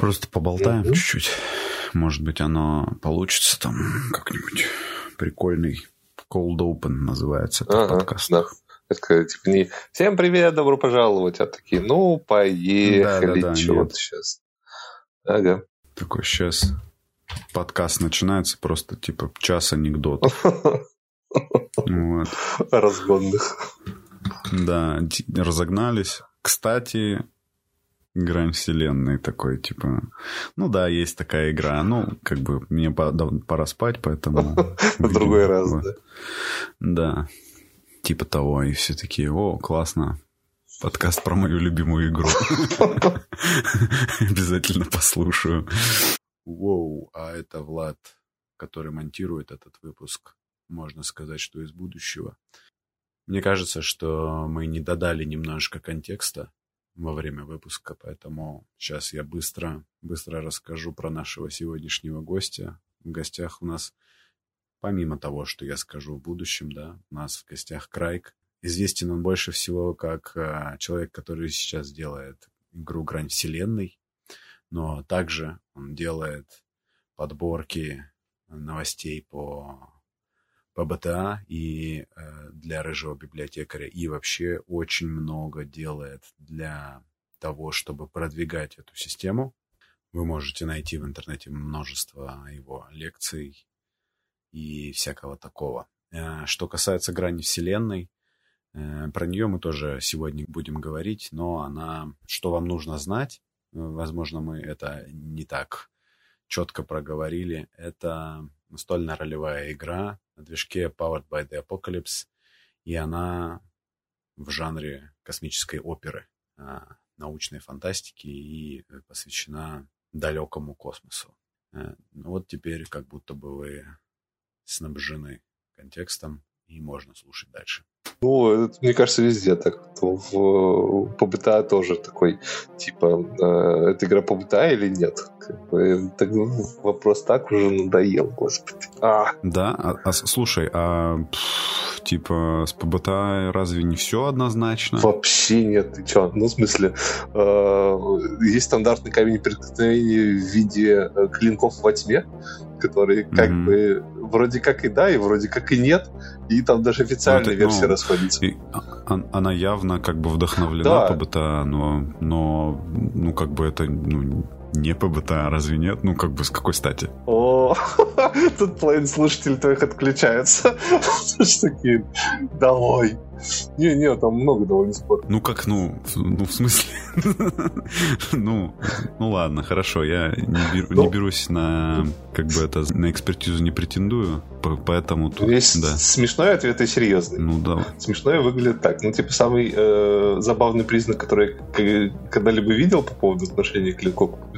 Просто поболтаем mm-hmm. чуть-чуть. Может быть, оно получится там как-нибудь прикольный. Cold Open называется этот ага, подкаст. Да. Это типа не «Всем привет, добро пожаловать», а такие «Ну, поехали, да, да, да, вот сейчас». Ага. Такой сейчас подкаст начинается, просто типа час анекдот. Вот. Разгонных. Да, разогнались. Кстати, грань вселенной такой, типа... Ну да, есть такая игра. Ну, как бы мне пора спать, поэтому... В другой раз, да. Да, типа того. И все такие, о, классно. Подкаст про мою любимую игру. Обязательно послушаю. Воу, а это Влад, который монтирует этот выпуск. Можно сказать, что из будущего. Мне кажется, что мы не додали немножко контекста во время выпуска, поэтому сейчас я быстро, быстро расскажу про нашего сегодняшнего гостя. В гостях у нас, помимо того, что я скажу в будущем, да, у нас в гостях Крайк. Известен он больше всего как а, человек, который сейчас делает игру «Грань вселенной», но также он делает подборки новостей по по БТА и э, для рыжего библиотекаря, и вообще очень много делает для того, чтобы продвигать эту систему. Вы можете найти в интернете множество его лекций и всякого такого. Э, что касается грани Вселенной, э, про нее мы тоже сегодня будем говорить, но она, что вам нужно знать, возможно, мы это не так четко проговорили, это настольная ролевая игра на движке Powered by the Apocalypse, и она в жанре космической оперы, а, научной фантастики и посвящена далекому космосу. Э, ну вот теперь как будто бы вы снабжены контекстом, и можно слушать дальше. Ну, это, мне кажется, везде так. В, по БТА тоже такой, типа, э, это игра по БТА или нет? Как бы, так, ну, вопрос так уже надоел, господи. А. Да? А, а, слушай, а пфф, типа с ПБТА разве не все однозначно? Вообще нет, ты чё? Ну, в смысле, э, есть стандартный камень преткновения в виде э, клинков во тьме, которые как mm-hmm. бы вроде как и да, и вроде как и нет. И там даже официальные ну, версии ну, расходятся. И, а, она явно как бы вдохновлена да. по БТА, но, но ну как бы это ну, не по БТА, разве нет? Ну, как бы с какой стати? О, тут половина слушателей твоих отключается. Такие, давай. Не-не, там много довольно споров. Ну как, ну, ну в смысле? ну, ну ладно, хорошо, я не, беру, не ну. берусь на, как бы это, на экспертизу не претендую, поэтому тут, Есть да. смешной ответ и серьезный. Ну да. Смешной выглядит так, ну типа самый э, забавный признак, который я когда-либо видел по поводу отношения к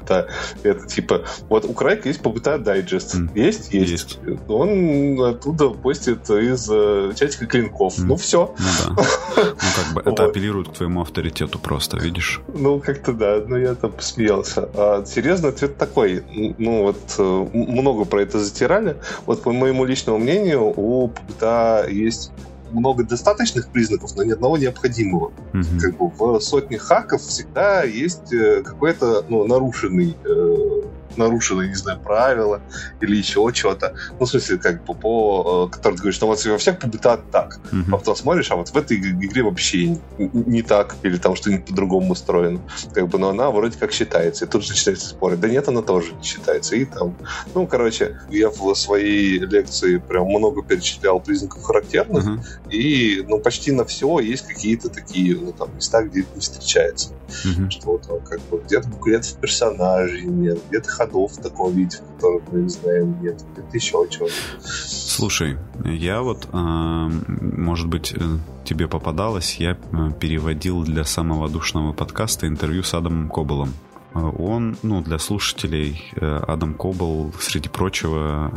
побыта, это типа, вот у Крайка есть побыта дайджест. Mm. Есть? Есть. Есть. Он оттуда постит из э, чатика клинков. Mm. Ну все. Ну да. Ну, как бы это апеллирует к твоему авторитету просто, видишь? Ну, как-то да, но я там посмеялся. А серьезный ответ такой. Ну, вот э, много про это затирали. Вот по моему личному мнению, у Пута есть много достаточных признаков, но ни одного необходимого. Mm-hmm. Как бы в сотне хаков всегда есть э, какой-то ну, нарушенный э, нарушены, не знаю, правила или еще чего-то. Ну, в смысле, как бы по... Э, который ты говоришь, что вот во всех побытах так. Mm-hmm. А потом смотришь, а вот в этой игре вообще не так, или там что-нибудь по-другому устроено. Как бы, но она вроде как считается. И тут же начинается спорить. Да нет, она тоже не считается. И там... Ну, короче, я в своей лекции прям много перечислял признаков характерных, mm-hmm. и, ну, почти на все есть какие-то такие, ну, там, места, где это не встречается. Mm-hmm. Что там, как бы, где-то буклетов персонажей нет, где-то ходов в таком виде, в котором мы знаем, нет, где-то еще чего-то. Слушай, я вот, а, может быть, э, тебе попадалось, я э, переводил для самого душного подкаста интервью с Адамом Коболом. Э, он, ну, для слушателей, Адам Кобл, среди прочего,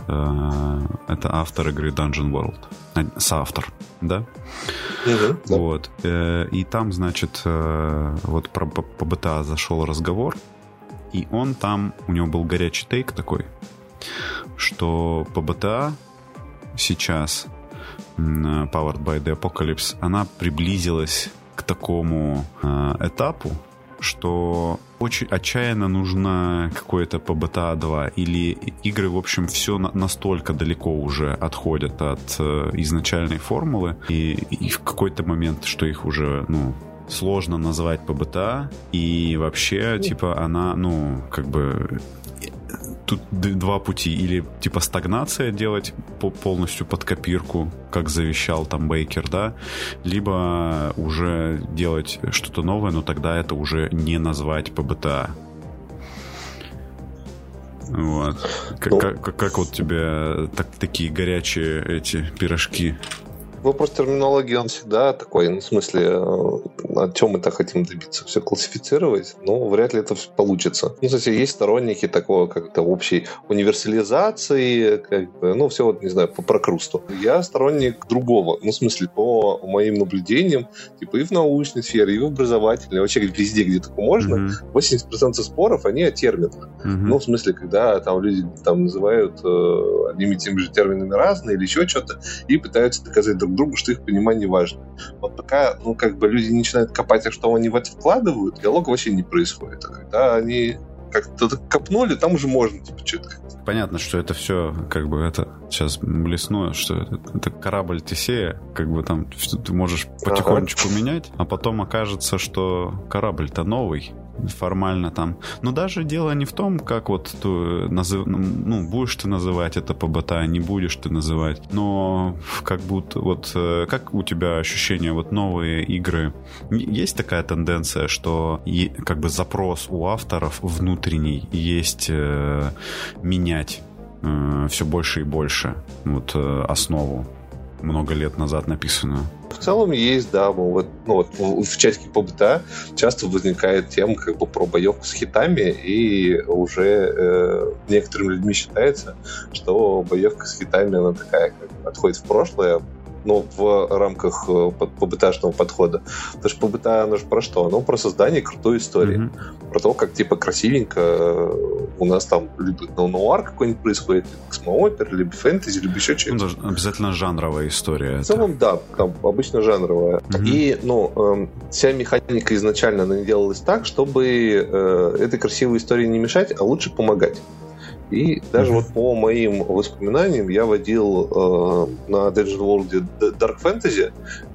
это автор игры Dungeon World. Соавтор, да? Угу, да. Вот. И там, значит, вот про ПБТА зашел разговор, и он там, у него был горячий тейк такой, что ПБТА сейчас, Powered by the Apocalypse, она приблизилась к такому э, этапу, что очень отчаянно нужно какое-то PBTA 2 или игры, в общем, все настолько далеко уже отходят от э, изначальной формулы и, и в какой-то момент, что их уже, ну, сложно назвать PBTA и вообще, типа, она, ну, как бы тут два пути. Или типа стагнация делать полностью под копирку, как завещал там Бейкер, да, либо уже делать что-то новое, но тогда это уже не назвать ПБТА. Вот. Как, ну, как, как вот тебе так, такие горячие эти пирожки? Вопрос терминологии, он всегда такой, ну, в смысле, э, о чем мы-то хотим добиться, все классифицировать, но вряд ли это получится. Ну, кстати, есть сторонники такого как-то общей универсализации, как бы, ну, все вот, не знаю, по прокрусту. Я сторонник другого, ну, в смысле, по моим наблюдениям, типа и в научной сфере, и в образовательной, вообще везде, где только можно, mm-hmm. 80% споров, они о терминах. Mm-hmm. Ну, в смысле, когда там люди там называют э, одними и теми же терминами разные или еще что-то, и пытаются доказать друг другу, что их понимание важно. Вот пока, ну, как бы люди начинают копать, а что они в это вкладывают, диалог вообще не происходит. А когда они как-то копнули, там уже можно, типа, что-то Понятно, что это все, как бы, это сейчас блесну, что это, это корабль Тесея, как бы там ты можешь потихонечку ага. менять, а потом окажется, что корабль-то новый, формально там. Но даже дело не в том, как вот ты назыв... ну, будешь ты называть это ПБТ, не будешь ты называть, но как будто вот э, как у тебя ощущение вот новые игры, есть такая тенденция, что как бы запрос у авторов внутренний есть э, менять э, все больше и больше вот э, основу много лет назад написанную. В целом есть, да, вот, ну, вот в чатике ПБТА часто возникает тема как бы про боевку с хитами, и уже э, некоторыми людьми считается, что боевка с хитами, она такая, как отходит в прошлое, ну, в рамках э, побытажного подхода. Потому что побыта, оно же про что? Оно про создание крутой истории. Mm-hmm. Про то, как, типа, красивенько э, у нас там либо ну, нуар какой-нибудь происходит, либо космоопер, либо фэнтези, либо еще что-то. Ну, обязательно жанровая история. В целом, это. да, там обычно жанровая. Mm-hmm. И, ну, э, вся механика изначально она делалась так, чтобы э, этой красивой истории не мешать, а лучше помогать. И даже mm-hmm. вот по моим воспоминаниям я водил э, на Dungeon World Dark Fantasy,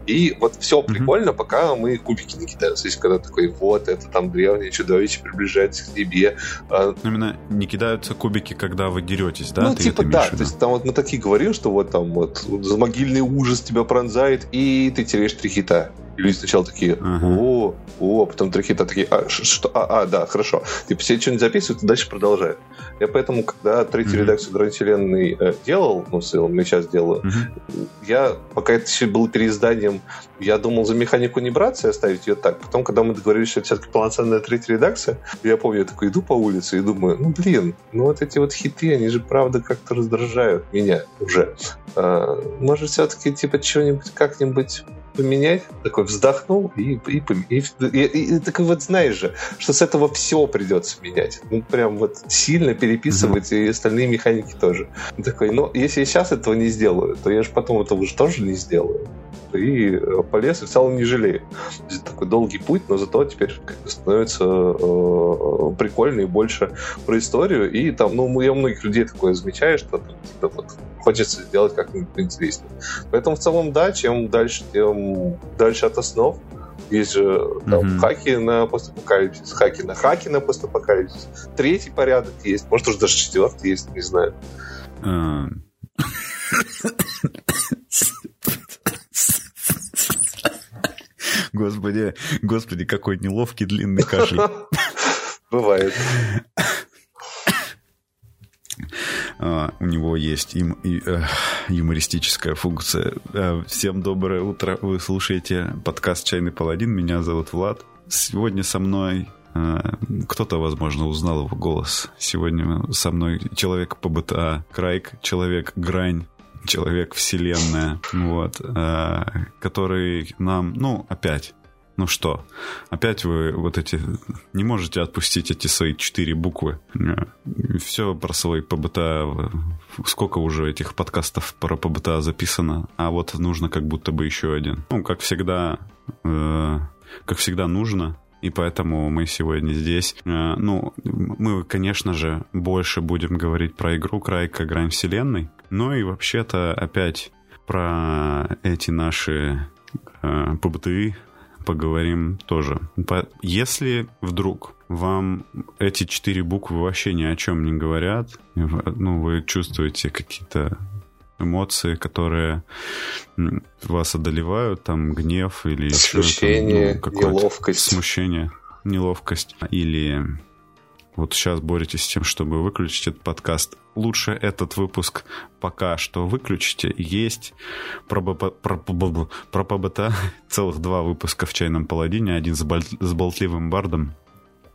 и вот все mm-hmm. прикольно, пока мы кубики не кидаем. То есть, когда такой, вот, это там древнее чудовище приближается к тебе. А... Именно не кидаются кубики, когда вы деретесь, да? Ну, Ты типа, да. То есть, там вот мы такие говорим, что вот там вот замогильный ужас тебя пронзает, и ты теряешь три хита. И люди сначала такие, о, о, потом трехита такие, а, что, а, а, да, хорошо. Типа все что-нибудь записывают, и дальше продолжают. Я поэтому, когда третью mm-hmm. редакцию Гранд Вселенной э, делал, ну, целом, я сейчас делаю, mm-hmm. я, пока это еще было переизданием, я думал за механику не браться и оставить ее так. Потом, когда мы договорились, что это все-таки полноценная третья редакция, я помню, я такой иду по улице и думаю, ну, блин, ну вот эти вот хиты, они же, правда, как-то раздражают меня уже. А, может, все-таки, типа, что-нибудь как-нибудь поменять, такой вздохнул и, и, и, и, и, и такой вот знаешь же, что с этого все придется менять. Ну, прям вот сильно переписывать mm-hmm. и остальные механики тоже. Такой, ну, если я сейчас этого не сделаю, то я же потом этого же тоже не сделаю. И э, полез, и в целом не жалею. Такой долгий путь, но зато теперь становится э, прикольно и больше про историю. И там, ну, я многих людей такое замечаю, что там, типа, вот, хочется сделать как-нибудь интереснее. Поэтому в целом, да, чем дальше, тем дальше от основ. Есть же там, mm-hmm. хаки на постапокалипсис, хаки на хаки на постапокалипсис. Третий порядок есть, может, уже даже четвертый есть, не знаю. Господи, господи, какой неловкий длинный кашель. Бывает. Uh, у него есть им, и, uh, юмористическая функция. Uh, всем доброе утро. Вы слушаете подкаст «Чайный паладин». Меня зовут Влад. Сегодня со мной кто-то, возможно, узнал его голос. Сегодня со мной человек по БТА, Крайк, человек Грань, человек вселенная, вот, который нам, ну, опять ну что, опять вы вот эти не можете отпустить эти свои четыре буквы. Все про свои ПБТ. Сколько уже этих подкастов про ПБТ записано, а вот нужно как будто бы еще один. Ну, как всегда, э, как всегда нужно и поэтому мы сегодня здесь. Э, ну, мы, конечно же, больше будем говорить про игру Крайка Грань Вселенной, но и вообще-то опять про эти наши э, ПБТы поговорим тоже. Если вдруг вам эти четыре буквы вообще ни о чем не говорят, ну, вы чувствуете какие-то эмоции, которые вас одолевают, там гнев или смущение, ну, неловкость, смущение, неловкость или вот сейчас боретесь с тем, чтобы выключить этот подкаст. Лучше этот выпуск пока что выключите. Есть про, про, про, про ПБТ целых два выпуска в «Чайном паладине». Один с, боль, с болтливым бардом,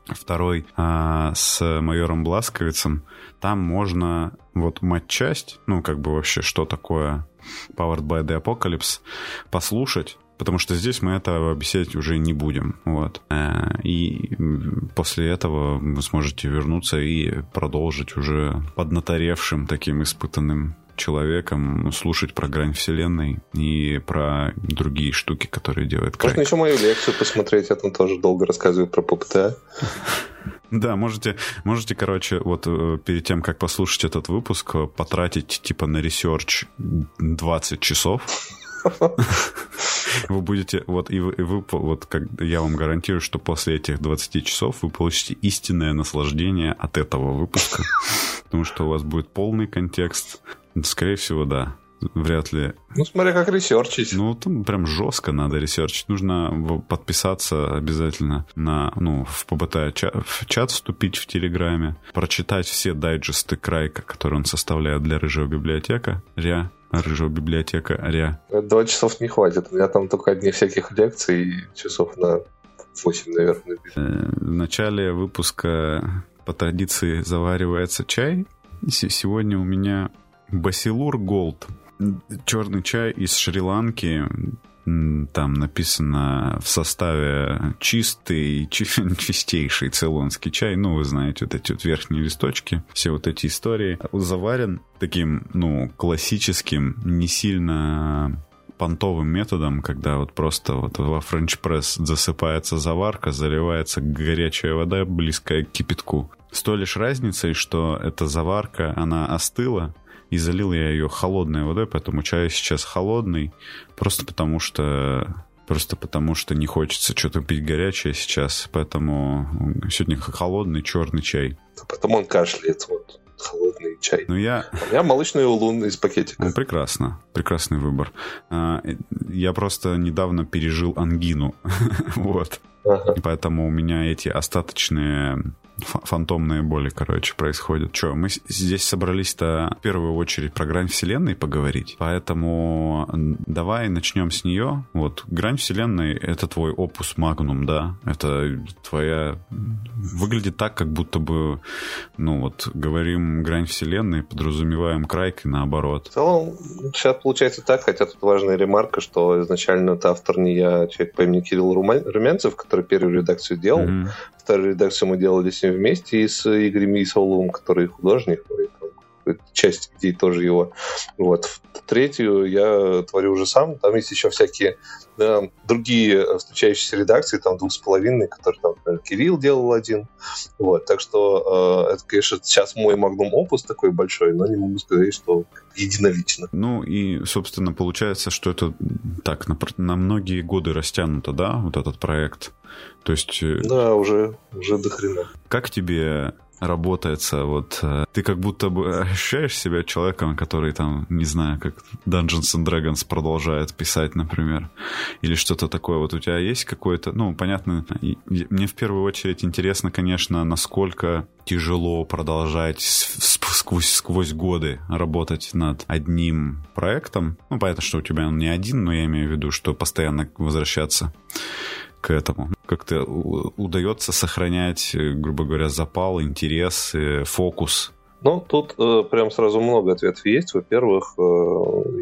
второй а, с майором Бласковицем. Там можно вот матчасть, ну, как бы вообще, что такое Powered by the Apocalypse, послушать, потому что здесь мы это объяснять уже не будем. Вот. Э, и после этого вы сможете вернуться и продолжить уже поднаторевшим таким испытанным человеком слушать про грань вселенной и про другие штуки, которые делает Крайк. Можно еще мою лекцию посмотреть, я там тоже долго рассказываю про ППТ. Да, можете, можете, короче, вот э, перед тем, как послушать этот выпуск, потратить типа на research 20 часов. Вы будете, вот, и вы, и вы, вот, как я вам гарантирую, что после этих 20 часов вы получите истинное наслаждение от этого выпуска, потому что у вас будет полный контекст. Скорее всего, да вряд ли. Ну, смотря как ресерчить. Ну, там прям жестко надо ресерчить. Нужно подписаться обязательно на, ну, в PbtA чат, в чат вступить в Телеграме, прочитать все дайджесты Крайка, которые он составляет для Рыжего библиотека, РЯ, Рыжего библиотека РЯ. Два часов не хватит. У меня там только одни всяких лекций часов на 8, наверное. Э, в начале выпуска по традиции заваривается чай. Сегодня у меня Басилур Голд черный чай из Шри-Ланки, там написано в составе чистый, чистейший цейлонский чай. Ну, вы знаете, вот эти вот верхние листочки, все вот эти истории. Заварен таким, ну, классическим, не сильно понтовым методом, когда вот просто вот во френч-пресс засыпается заварка, заливается горячая вода, близкая к кипятку. С той лишь разницей, что эта заварка, она остыла, и залил я ее холодной водой, поэтому чай сейчас холодный, просто потому что просто потому что не хочется что-то пить горячее сейчас, поэтому сегодня холодный черный чай. А потом он кашляет, вот холодный чай. Ну я... У меня молочный улун из пакетика. Ну, прекрасно, прекрасный выбор. А, я просто недавно пережил ангину, вот. Ага. Поэтому у меня эти остаточные фантомные боли, короче, происходят. Че, мы здесь собрались-то в первую очередь про грань вселенной поговорить, поэтому давай начнем с нее. Вот, грань вселенной — это твой опус магнум, да? Это твоя... Выглядит так, как будто бы, ну вот, говорим грань вселенной, подразумеваем крайк и наоборот. В целом, сейчас получается так, хотя тут важная ремарка, что изначально это автор не я, человек по имени Кирилл Румянцев, который первую редакцию делал. Mm-hmm вторую редакцию мы делали с ним вместе, и с Игорем Исауловым, который художник, и часть идей тоже его. Вот. Третью я творю уже сам. Там есть еще всякие да, другие встречающиеся редакции, там двух с половиной, которые там, например, Кирилл делал один. Вот. Так что э, это, конечно, сейчас мой магнум опус такой большой, но не могу сказать, что единолично. Ну и, собственно, получается, что это так на, на многие годы растянуто, да, вот этот проект. То есть... Э, да, уже, уже до хрена. Как тебе работается. Вот э, ты как будто бы ощущаешь себя человеком, который там, не знаю, как Dungeons and Dragons продолжает писать, например, или что-то такое. Вот у тебя есть какое-то, ну, понятно, мне в первую очередь интересно, конечно, насколько тяжело продолжать сквозь, сквозь годы работать над одним проектом. Ну, понятно, что у тебя он не один, но я имею в виду, что постоянно возвращаться к этому. Как-то удается сохранять, э, грубо говоря, запал, интерес, фокус ну, тут э, прям сразу много ответов есть. Во-первых, э,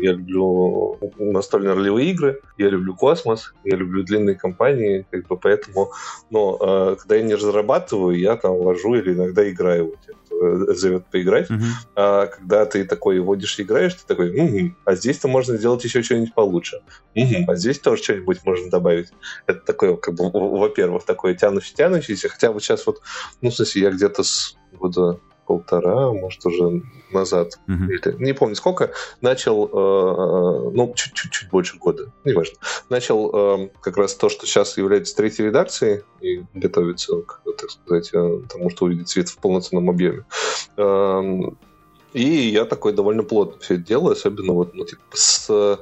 я люблю настольные ролевые игры, я люблю космос, я люблю длинные кампании, как бы поэтому, но э, когда я не разрабатываю, я там вожу или иногда играю. Вот, э, зовет поиграть. Мгм. А когда ты такой водишь и играешь, ты такой, «Мгм, а здесь-то можно сделать еще что-нибудь получше. Мгм, а здесь тоже что-нибудь можно добавить. Это такое, как бы, во-первых, такое тянущее, тянущееся. Хотя вот сейчас вот, ну, в смысле, я где-то с года полтора, может, уже назад, Мгм. или не помню сколько, начал, э, ну, чуть-чуть чуть больше года, неважно, начал э, как раз то, что сейчас является третьей редакцией и готовится, к, так сказать, э, тому, что увидит свет в полноценном объеме. Эм, И я такой довольно плотно все это делаю, особенно вот ну, типа, с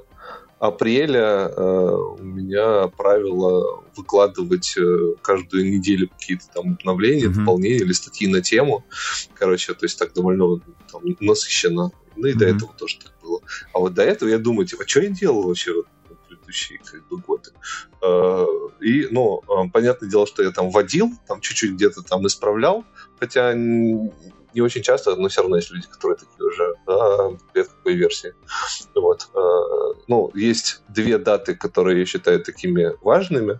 апреля э, у меня правило выкладывать э, каждую неделю какие-то там обновления, Мгм. дополнения или статьи на тему. Короче, то есть так довольно там, насыщенно. Ну и до Мгм. этого тоже так было. А вот до этого я думаю, типа, что я делал вообще предыдущие как бы, годы? Э, И, ну, понятное дело, что я там водил, там чуть-чуть где-то там исправлял, хотя не очень часто, но все равно есть люди, которые такие уже, да, привет, какой версии. Вот. Э, Ну, есть две даты, которые я считаю такими важными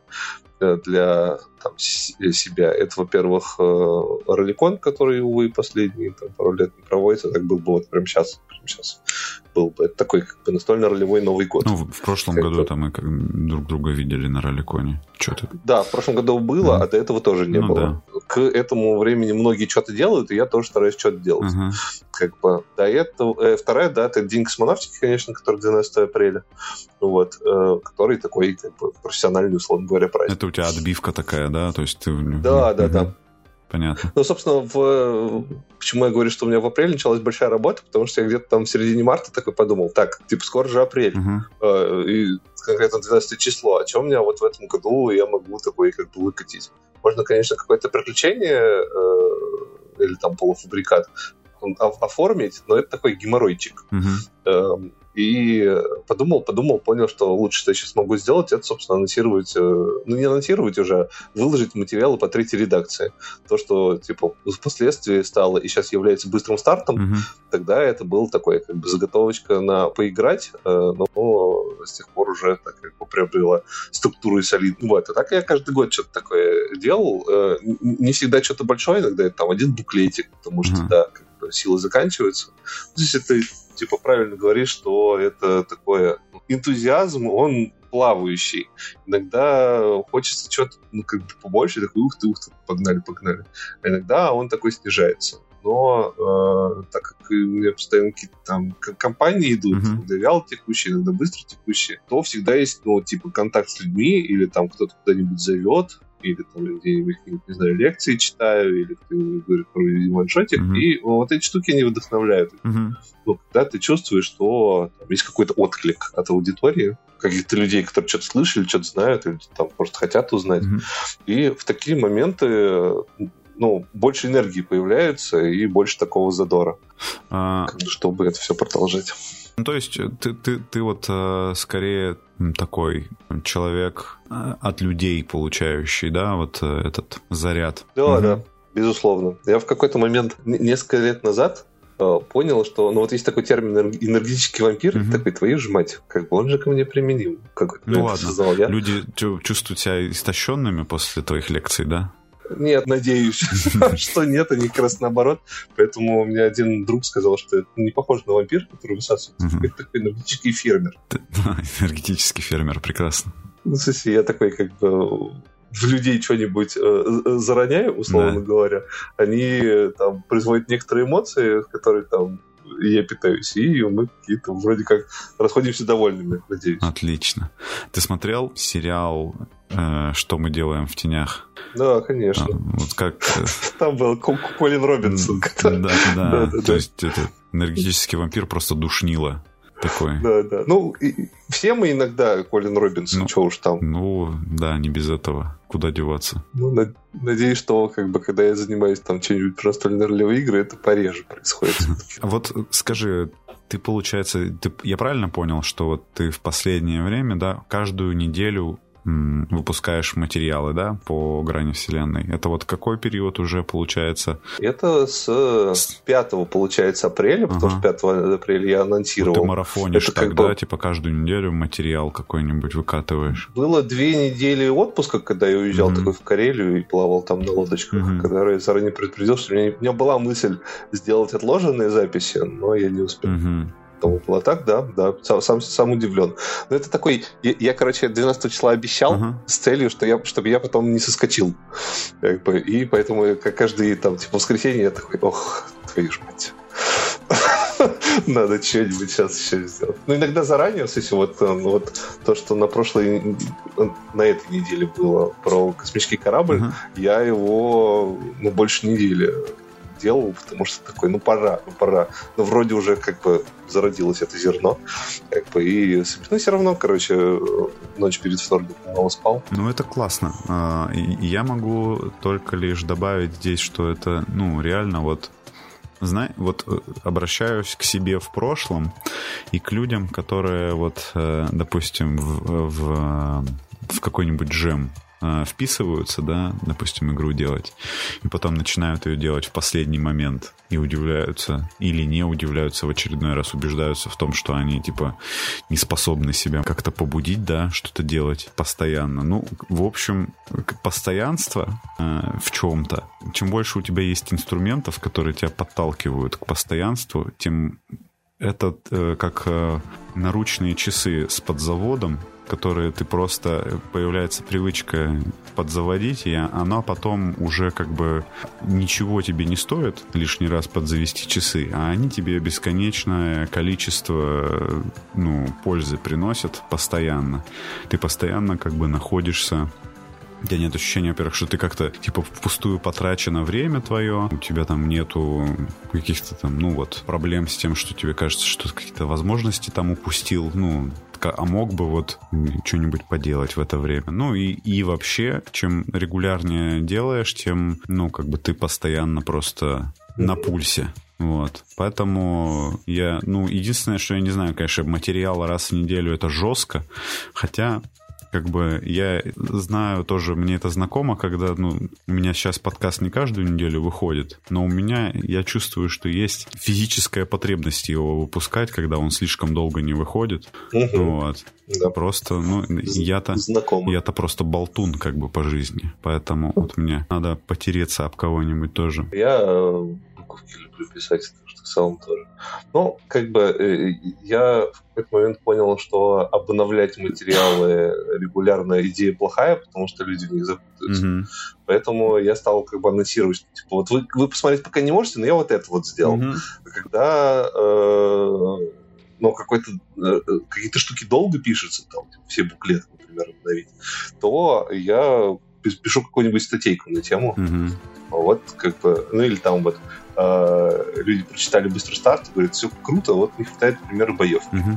э, для там, с- себя. Это, во-первых, э, Роликон, который, увы, последние там, пару лет не проводится. Так был бы вот прямо сейчас. Прямо сейчас был бы. Это такой как бы настольно-ролевой Новый год. Ну, в прошлом Как году там мы как друг друга видели на роликоне. Что-то. Да, в прошлом году было, Мгм. а до этого тоже не Ну было. К этому времени многие что-то делают, и я тоже стараюсь что-то делать. Ага. Как бы до этого э, вторая дата это День космонавтики, конечно, который 12 апреля, вот, э, который такой как бы профессиональный, условно говоря, праздник. Это у тебя отбивка такая, да? То есть ты... Да, да, Мгм. да. Понятно. Ну, собственно, в... почему я говорю, что у меня в апреле началась большая работа, потому что я где-то там в середине марта такой подумал, так, типа, скоро же апрель, э, и конкретно 12 число, а что у меня вот в этом году я могу такой как бы выкатить? Можно, конечно, какое-то приключение э, или там полуфабрикат оформить, но это такой геморройчик. Мгм. Эм, И подумал, подумал, понял, что лучше, что я сейчас могу сделать, это, собственно, анонсировать, э, ну, не анонсировать уже, а выложить материалы по третьей редакции. То, что, типа, впоследствии стало и сейчас является быстрым стартом, Мгм. тогда это был такой, как бы, заготовочка на поиграть, э, но с тех пор уже так как бы приобрела структуру и солидную. Вот, и так я каждый год что-то такое делал. Э, Не всегда что-то большое, иногда это там один буклетик, потому что, Мгм. да, как бы силы заканчиваются. Здесь ты, типа, правильно говоришь, что это такое энтузиазм, он плавающий. Иногда хочется что-то, ну, как бы побольше, такой, ух ты, ух ты, погнали, погнали. А иногда он такой снижается. Но э, так как у меня постоянно какие-то там компании идут, Мгм. иногда вяло текущие, иногда быстро текущие, то всегда есть, ну, типа, контакт с людьми, или там кто-то куда-нибудь зовет, или там я где-нибудь, не знаю, лекции читаю, или кто-нибудь говорит про ваншотик, Мгм. и вот эти штуки, они вдохновляют. Мгм. Ну, когда ты чувствуешь, что там есть какой-то отклик от аудитории, каких-то людей, которые что-то слышали, что-то знают, или там просто хотят узнать. Мгм. И в такие моменты ну, больше энергии появляется и больше такого задора, А, чтобы это все продолжать. Ну, то есть ты, ты, ты вот э, скорее такой человек э, от людей получающий, да, вот э, этот заряд. Да, Мгм. да, безусловно. Я в какой-то момент, несколько лет назад, э, понял, что, ну вот есть такой термин энерг- энергетический вампир, Мгм. такой, твою же мать, как бы он же ко мне применим. Как Ну ладно. Сказал я. Люди чу- чувствуют себя истощенными после твоих лекций, да? Нет, надеюсь, что нет, они как раз наоборот. Поэтому у меня один друг сказал, что это не похоже на вампир, который высасывает. Это такой энергетический фермер. Энергетический фермер, прекрасно. Ну, смысле, я такой как бы в людей что-нибудь э, э, зароняю, условно Да. говоря, они э, там производят некоторые эмоции, которые там я питаюсь, и мы какие-то вроде как расходимся довольными, надеюсь. Отлично. Ты смотрел сериал э, «Что мы делаем в тенях»? Да, А, конечно. вот как... э, Там был Ко- Колин Робинсон. Да, да. То есть это энергетический вампир просто душнило такой. Да, да. Ну, и- все мы иногда Колин Робинсон, Ну. что уж там. Ну, да, не без этого. Куда деваться? Ну, на- надеюсь, что как бы, когда я занимаюсь там чем-нибудь про настольные игры, это пореже происходит. Вот скажи, ты, получается, ты, я правильно понял, что вот ты в последнее время, да, каждую неделю выпускаешь материалы, да, по грани вселенной. Это вот какой период уже получается? Это с, с 5 получается апреля, ага. потому что 5 апреля я анонсировал. Вот ты марафонишь это тогда, бы... типа каждую неделю материал какой-нибудь выкатываешь? Было две недели отпуска, когда я уезжал угу. такой в Карелию и плавал там на лодочках, угу. когда я заранее предупредил, что у меня, у меня была мысль сделать отложенные записи, но я не успел. Угу тому было так, да, да, сам, сам удивлен. Но это такой, я, я короче, 12 числа обещал uh-huh. с целью, что я, чтобы я потом не соскочил. Как бы, и поэтому как каждый там, типа, воскресенье я такой, ох, твою ж мать. Надо что-нибудь сейчас еще сделать. Ну, иногда заранее, кстати, вот, э, вот то, что на прошлой, на этой неделе было про космический корабль, uh-huh. я его, ну, больше недели делал, потому что такой, ну пора, ну пора. Но вроде уже как бы зародилось это зерно. Как бы, и ну, все равно, короче, ночь перед вторником мало спал. Ну, это классно. А, я могу только лишь добавить здесь, что это, ну, реально вот знай, вот э, обращаюсь к себе в прошлом и к людям, которые вот, э, допустим, в, в, в какой-нибудь джем э, вписываются, да, допустим, игру делать, и потом начинают ее делать в последний момент и удивляются или не удивляются в очередной раз, убеждаются в том, что они, типа, не способны себя как-то побудить, да, что-то делать постоянно. Ну, в общем, постоянство э, в чем-то, чем больше у тебя есть инструментов, которые тебя подталкивают к постоянству, тем это э, как э, наручные часы с подзаводом, которые ты просто появляется привычка подзаводить, и она потом уже как бы ничего тебе не стоит лишний раз подзавести часы, а они тебе бесконечное количество ну, пользы приносят постоянно. Ты постоянно как бы находишься тебя нет ощущения, во-первых, что ты как-то, типа, впустую потрачено время твое, у тебя там нету каких-то там, ну вот, проблем с тем, что тебе кажется, что какие-то возможности там упустил, ну, а мог бы вот что-нибудь поделать в это время. Ну и, и вообще, чем регулярнее делаешь, тем, ну, как бы ты постоянно просто на пульсе. Вот. Поэтому я, ну, единственное, что я не знаю, конечно, материал раз в неделю это жестко. Хотя как бы я знаю тоже, мне это знакомо, когда, ну, у меня сейчас подкаст не каждую неделю выходит, но у меня, я чувствую, что есть физическая потребность его выпускать, когда он слишком долго не выходит. Угу. Вот. Да. Просто, ну, я-то, я-то просто болтун как бы по жизни, поэтому вот мне надо потереться об кого-нибудь тоже. Я э, люблю писать, в целом тоже. Ну, как бы э, я в какой-то момент понял, что обновлять материалы регулярно идея плохая, потому что люди в них запутаются. Mm-hmm. Поэтому я стал как бы анонсировать, типа, вот вы, вы посмотреть пока не можете, но я вот это вот сделал. Mm-hmm. Когда э, ну, какой-то, э, какие-то штуки долго пишутся, там, типа, все буклеты, например, обновить, то я пишу какую-нибудь статейку на тему. Mm-hmm. Вот, как бы, ну или там вот э, люди прочитали быстрый старт, говорят, все круто, вот не хватает, например, боев. Uh-huh.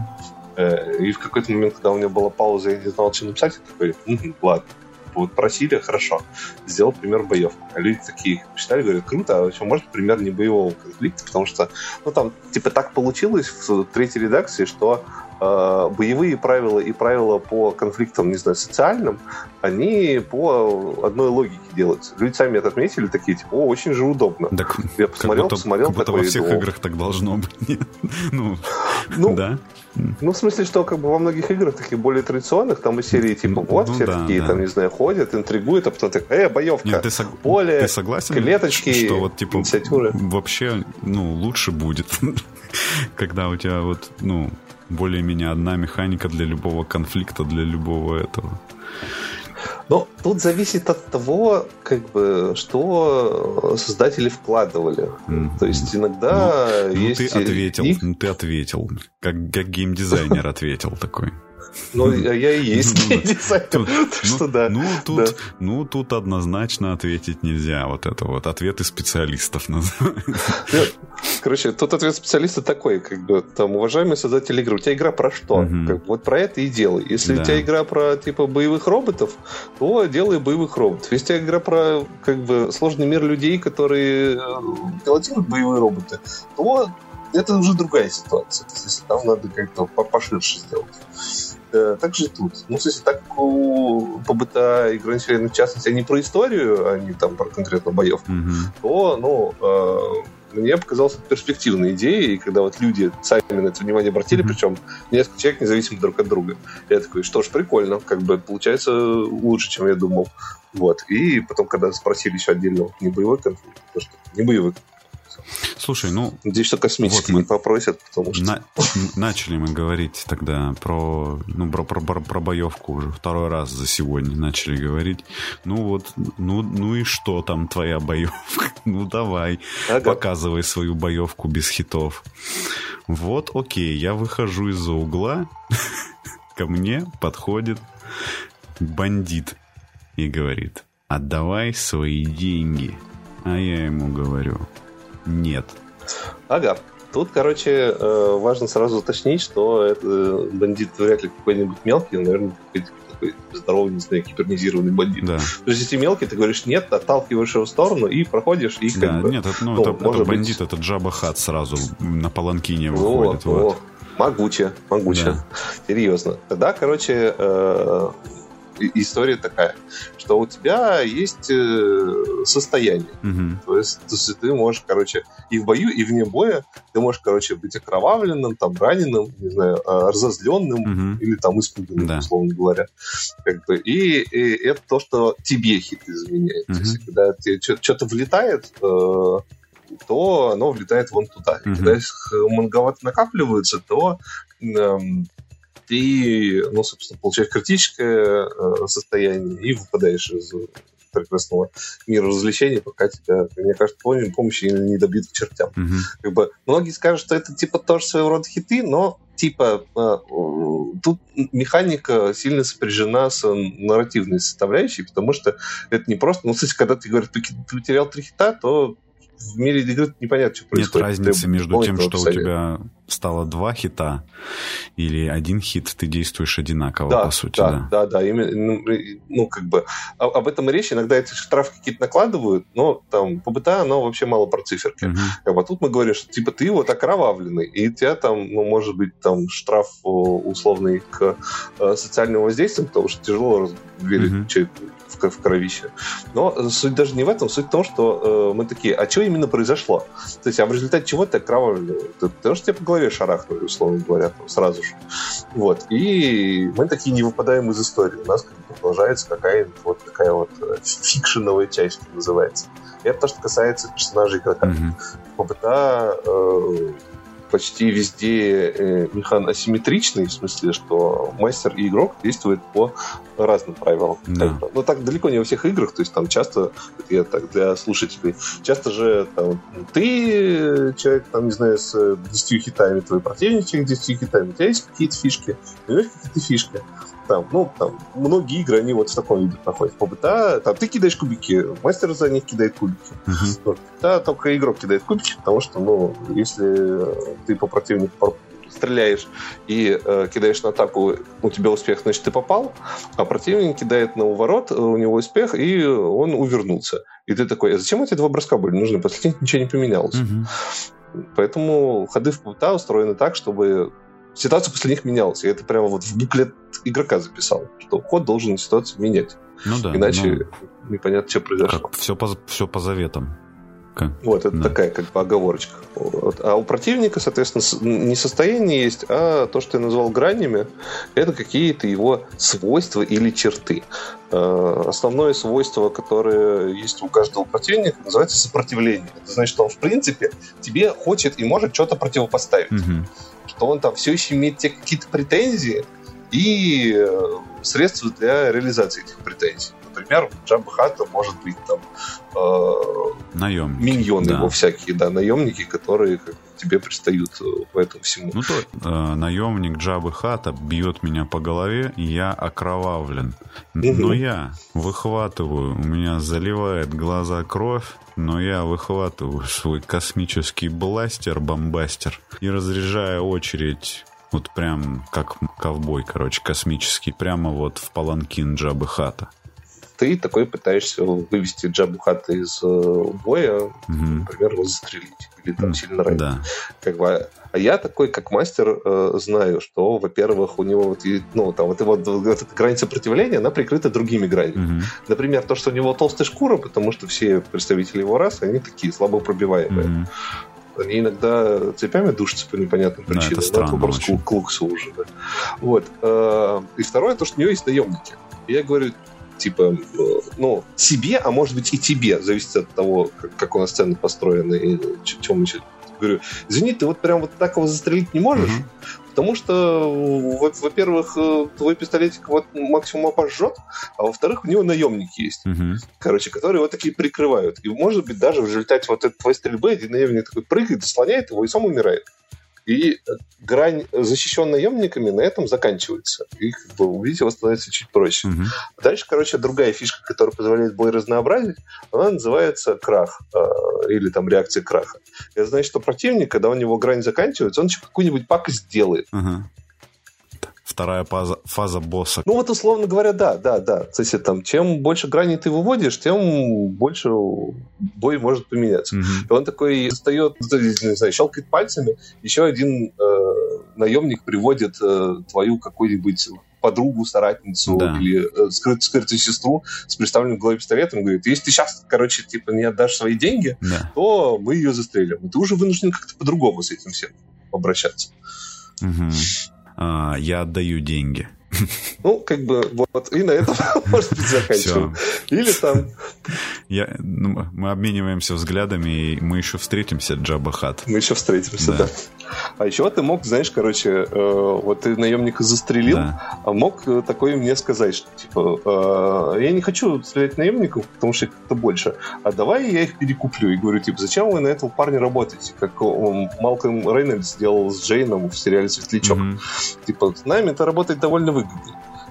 Э, и в какой-то момент, когда у меня была пауза, я не знал, что написать, я такой, угу, ладно, вот просили, хорошо, сделал пример боев. А люди такие читали, говорят, круто, а еще может пример не боевого конфликта, потому что, ну там, типа так получилось в третьей редакции, что боевые правила и правила по конфликтам, не знаю, социальным, они по одной логике делаются. Люди сами это отметили, такие, типа, о, очень же удобно. Так, Я посмотрел, будто, посмотрел. Как будто во всех о. играх так должно быть. ну, ну, да. Ну, в смысле, что как бы во многих играх, таких более традиционных, там и серии типа, ну, вот, ну, все да, такие, да. там, не знаю, ходят, интригуют, а потом так, э, боевка, Нет, ты сог... поле, ты согласен, клеточки, что вот, типа, инициативы. вообще, ну, лучше будет, когда у тебя вот, ну, более-менее одна механика для любого конфликта, для любого этого. Ну, тут зависит от того, как бы, что создатели вкладывали. Mm-hmm. То есть иногда ну, есть... Ну, ты ответил, их... ну, ты ответил. Как, как геймдизайнер ответил такой. Ну, я и есть геймдизайнер. Что да. Ну, тут, ну, тут однозначно ответить нельзя. Вот это вот ответы специалистов. Короче, тут ответ специалиста такой, как бы, там, уважаемый создатель игры, у тебя игра про что? Вот про это и делай. Если у тебя игра про, типа, боевых роботов, то делай боевых роботов. Если у тебя игра про, как бы, сложный мир людей, которые э, пилотируют боевые роботы, то это уже другая ситуация. То есть, там надо как-то поширше сделать. Да, так же и тут. Ну, в смысле, так как у ПБТА и Гранд в частности, они про историю, а не там про конкретно боев, то, ну, э, мне показалось перспективной идеей, и когда вот люди сами на это внимание обратили, Мгм. причем несколько человек независимо друг от друга. Я такой, что ж, прикольно, как бы получается лучше, чем я думал. Вот. И потом, когда спросили еще отдельно, вот, не боевой конфликт, то что не боевой. Слушай, ну, Надеюсь, что космический Вот попросят, потому что... на- начали мы говорить тогда про, ну, про, про, про- про боевку уже второй раз за сегодня начали говорить. Ну вот, ну, ну и что там твоя боевка? Ну давай, Ага. показывай свою боевку без хитов. Вот, окей, я выхожу из-за угла, ко мне подходит бандит и говорит, отдавай свои деньги. А я ему говорю, нет. Ага. Тут, короче, э, важно сразу уточнить, что это э, бандит вряд ли какой-нибудь мелкий, он, наверное, какой-то такой здоровый, не знаю, кибернизированный бандит. Да, То есть, если мелкий, ты говоришь нет, отталкиваешь его в сторону и проходишь, и как да, бы... нет, это, ну, ну, это, это может быть- бандит, это Джаба Хат сразу на паланкине выходит. вот. о, могуче, могуче. Да. Серьезно. Тогда, короче, э, история такая, что у тебя есть э, состояние. Мгм. То есть, то есть ты можешь, короче, и в бою, и вне боя, ты можешь, короче, быть окровавленным, там, раненым, не знаю, э, разозленным, Мгм. или там испуганным, Да. условно говоря. Как бы. и, и это то, что тебе хиты заменяет. То есть, когда тебе что-то влетает, э, то оно влетает вон туда. И Мгм. когда их многовато накапливается, то эм, ты, ну, собственно, получаешь критическое э, состояние и выпадаешь из прекрасного мира развлечений, пока тебя, мне кажется, помощи не добит к чертям Мгм. как бы многие скажут, что это типа тоже своего рода хиты, но типа э, тут механика сильно сопряжена с нарративной составляющей, потому что это не просто, ну, кстати, когда ты говоришь, ты, потерял три хита, то в мире игры непонятно, что Нет происходит. разницы Ты между тем, что у тебя стало два хита или один хит, ты действуешь одинаково, да, по сути, да, да. да, да, именно, ну, ну, как бы, о- об этом и речь, иногда эти штрафы какие-то накладывают, но там по БТА оно вообще мало про циферки. Мгм. Как бы, а тут мы говорим, что типа ты вот окровавленный, и у тебя там, ну, может быть, там штраф условный к э, социальному воздействию, потому что тяжело верить человеку в, в кровище. Но суть даже не в этом, суть в том, что э, мы такие, а что именно произошло? То есть, а в результате чего ты окровавленный? Потому что тебе голове шарахнули, условно говоря, там, сразу же. Вот. И мы такие не выпадаем из истории. У нас как бы продолжается какая-нибудь вот такая вот э, фикшеновая часть, что называется. И это то, что касается персонажей игрока. В ПБТА э, почти везде э, механ асимметричный, в смысле, что мастер и игрок действуют по разным правилам. Да. Но так далеко не во всех играх, то есть там часто, я так для слушателей, часто же там, ты человек, там, не знаю, с э, 10 хитами, твой противник человек с 10 хитами, у тебя есть какие-то фишки, у него есть какие-то фишки. Там, ну, там, многие игры, они вот в таком виде проходят. По БТА, там, ты кидаешь кубики, мастер за них кидает кубики. Вот. Да, только игрок кидает кубики, потому что, ну, если ты по противнику стреляешь и э, кидаешь на атаку, у тебя успех, значит, ты попал, а противник кидает на уворот, э, у него успех, и он увернулся. И ты такой, а зачем эти два броска были нужны? После них ничего не поменялось. Мгм. Поэтому ходы в ПВТА устроены так, чтобы ситуация после них менялась. И это прямо вот в буклет игрока записал, что ход должен ситуацию менять. Ну да. Иначе непонятно, что ну, произошло. как все по, все по заветам. Как- Вот, это Да. такая как бы оговорочка. Вот. А у противника, соответственно, не состояние есть, а то, что я назвал гранями, это какие-то его свойства или черты. Э, Основное свойство, которое есть у каждого противника, называется сопротивление. Это значит, что он, в принципе, тебе хочет и может что-то противопоставить. Мгм. Что он там все еще имеет те какие-то претензии и э, средства для реализации этих претензий. Например, у Джабба Хата может быть там э, Наемник. миньоны Да. его всякие, да, наемники, которые как тебе пристают э, по этому всему. Ну то э, наемник Джабы Хата бьет меня по голове, и я окровавлен. Но я выхватываю, у меня заливает глаза кровь, но я выхватываю свой космический бластер-бомбастер и разряжаю очередь вот прям как ковбой, короче, космический, прямо вот в паланкин Джабы Хата. Ты такой пытаешься вывести Джабу Хата из э, боя, Мгм. например, его застрелить или там М, сильно ранить. Да. Как бы, а я такой, как мастер, э, знаю, что, во-первых, у него вот, ну, там, вот, его, вот эта грань сопротивления, она прикрыта другими гранями. Мгм. Например, то, что у него толстая шкура, потому что все представители его расы, они такие слабо пробиваемые. Мгм. Они иногда цепями душатся по непонятным Да, причинам. это но странно вопрос очень. к Луксу уже. Да. Вот. э, И второе, то, что у него есть наемники. И Я говорю, типа, э, ну, себе, а может быть и тебе, зависит от того, как, как у нас сцена построена и чем мы говорю, извини, ты вот прям вот так его застрелить не можешь, Мгм. потому что, э, во- во-первых, э, твой пистолетик вот максимум обожжет, а во-вторых, у него наемники есть Мгм. короче, которые его такие прикрывают. И, может быть, даже в результате вот этой твоей стрельбы один наемник такой прыгает, заслоняет его и сам умирает. И э, грань, защищенная наемниками, на этом заканчивается. И как бы, убить его становится чуть проще. Мгм. Дальше, короче, другая фишка, которая позволяет бой разнообразить, она называется крах э, или там реакция краха. Это значит, что противник, когда у него грань заканчивается, он еще какую-нибудь пакость делает. Ага. Вторая фаза, фаза босса. Ну вот, условно говоря, да, да, да. То есть, там, чем больше граней ты выводишь, тем больше бой может поменяться. Мгм. И он такой встает, не знаю, щелкает пальцами, еще один э, наемник приводит э, твою какую-нибудь подругу, соратницу Да. или э, скрыт- скрытую сестру с приставленным в голове пистолетом говорит, если ты сейчас, короче, типа не отдашь свои деньги, Да. то мы ее застрелим. И ты уже вынужден как-то по-другому с этим всем обращаться. Мгм. А, я отдаю деньги. Ну, как бы, вот, и на этом, может быть, заканчиваем. Или там, Я, ну, мы обмениваемся взглядами, и мы еще встретимся, Джаба Хат. мы еще встретимся, Да. да. А еще ты мог, знаешь, короче, э, вот ты наемника застрелил, Да. а мог э, такой мне сказать, что, типа, э, я не хочу стрелять наемников, потому что их как-то больше, а давай я их перекуплю. И говорю, типа, зачем вы на этого парня работаете? Как он, Малкольм Рейнольдс сделал с Джейном в сериале «Светлячок». Мгм. Типа, с нами это работает довольно выгодно.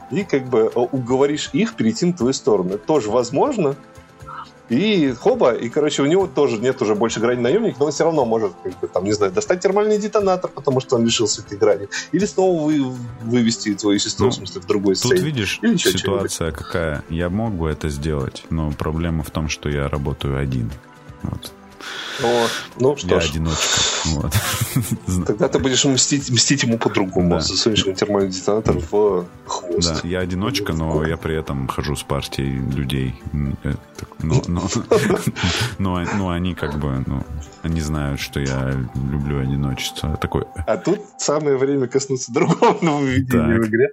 И как бы э, уговоришь их перейти на твою сторону. Это тоже возможно. И хоба, и, короче, у него тоже нет уже больше грани наемник, но он все равно может, как бы, там, не знаю, достать термальный детонатор, потому что он лишился этой грани. Или снова вы, вывести твою сестру, Ну, в смысле, в другой Тут сцене. видишь, Или еще ситуация какая. Я мог бы это сделать, но проблема в том, что я работаю один. Вот. Но, ну что я ж, одиночка. Вот. тогда ты будешь мстить, мстить ему по-другому. Да. Засунешь ему термальный детонатор в хвост. Да, я одиночка, но я при этом хожу с партией людей. Но, но, но, но они как бы, ну, они знают, что я люблю одиночество. Такой, А тут самое время коснуться другого нововведения Так. в игре.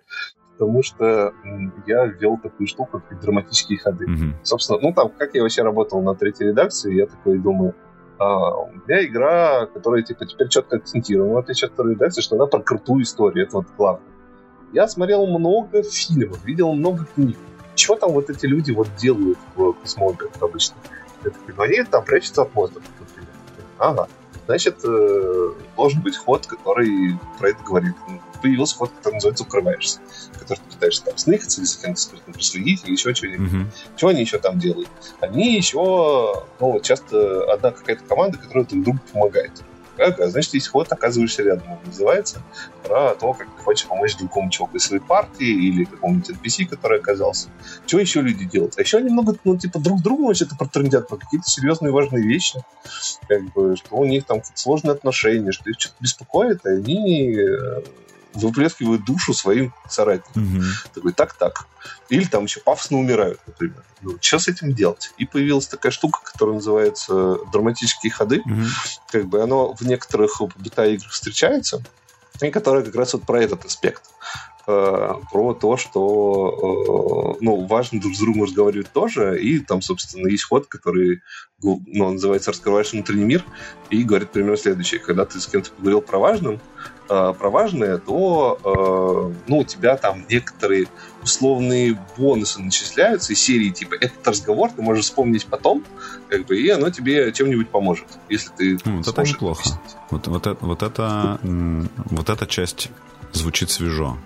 Потому что я ввел такую штуку, как драматические ходы. мгм, Собственно, ну там, как я вообще работал на третьей редакции, я такой думаю, а, у меня игра, которая типа теперь четко акцентирована, в отличие от второй редакции, что она про крутую историю, это вот главное. Я смотрел много фильмов, видел много книг. Чего там вот эти люди вот делают в космологах обычно? Ну они там прячутся от мозга. например. Ага. Значит, э, должен быть ход, который про это говорит. Появился ход, который называется «Укрываешься», который ты пытаешься там сныкаться или с кем-то скрытно проследить или еще что-нибудь. мгм. Что они еще там делают? Они еще, ну, вот часто одна какая-то команда, которая друг другу помогает. Ага, значит, есть ход, оказываешься рядом, он называется, про то, как ты хочешь помочь другому человеку из своей партии или какому-нибудь NPC, который оказался. Что еще люди делают? А еще они много, ну, типа, друг с другом вообще-то протрындят про какие-то серьезные важные вещи. Как бы, что у них там сложные отношения, что их что-то беспокоит, и они э, выплескивают душу своим соратникам. Мгм. Такой, так-так. Или там еще пафосно умирают, например. Ну, что с этим делать? И появилась такая штука, которая называется драматические ходы. Мгм. Как бы оно в некоторых бета играх встречается, и которая как раз вот про этот аспект. Э, Про то, что э, ну, важно друг с другом разговаривать тоже, и там, собственно, есть ход, который ну, называется «Раскрываешь внутренний мир», и говорит примерно следующее. Когда ты с кем-то поговорил про важным, э, про важное, то э, ну, у тебя там некоторые условные бонусы начисляются из серии типа этот разговор ты можешь вспомнить потом, как бы, и оно тебе чем-нибудь поможет, если ты Ну, вот это неплохо. объяснить. Вот, вот, это, вот, это, вот эта часть звучит свежо.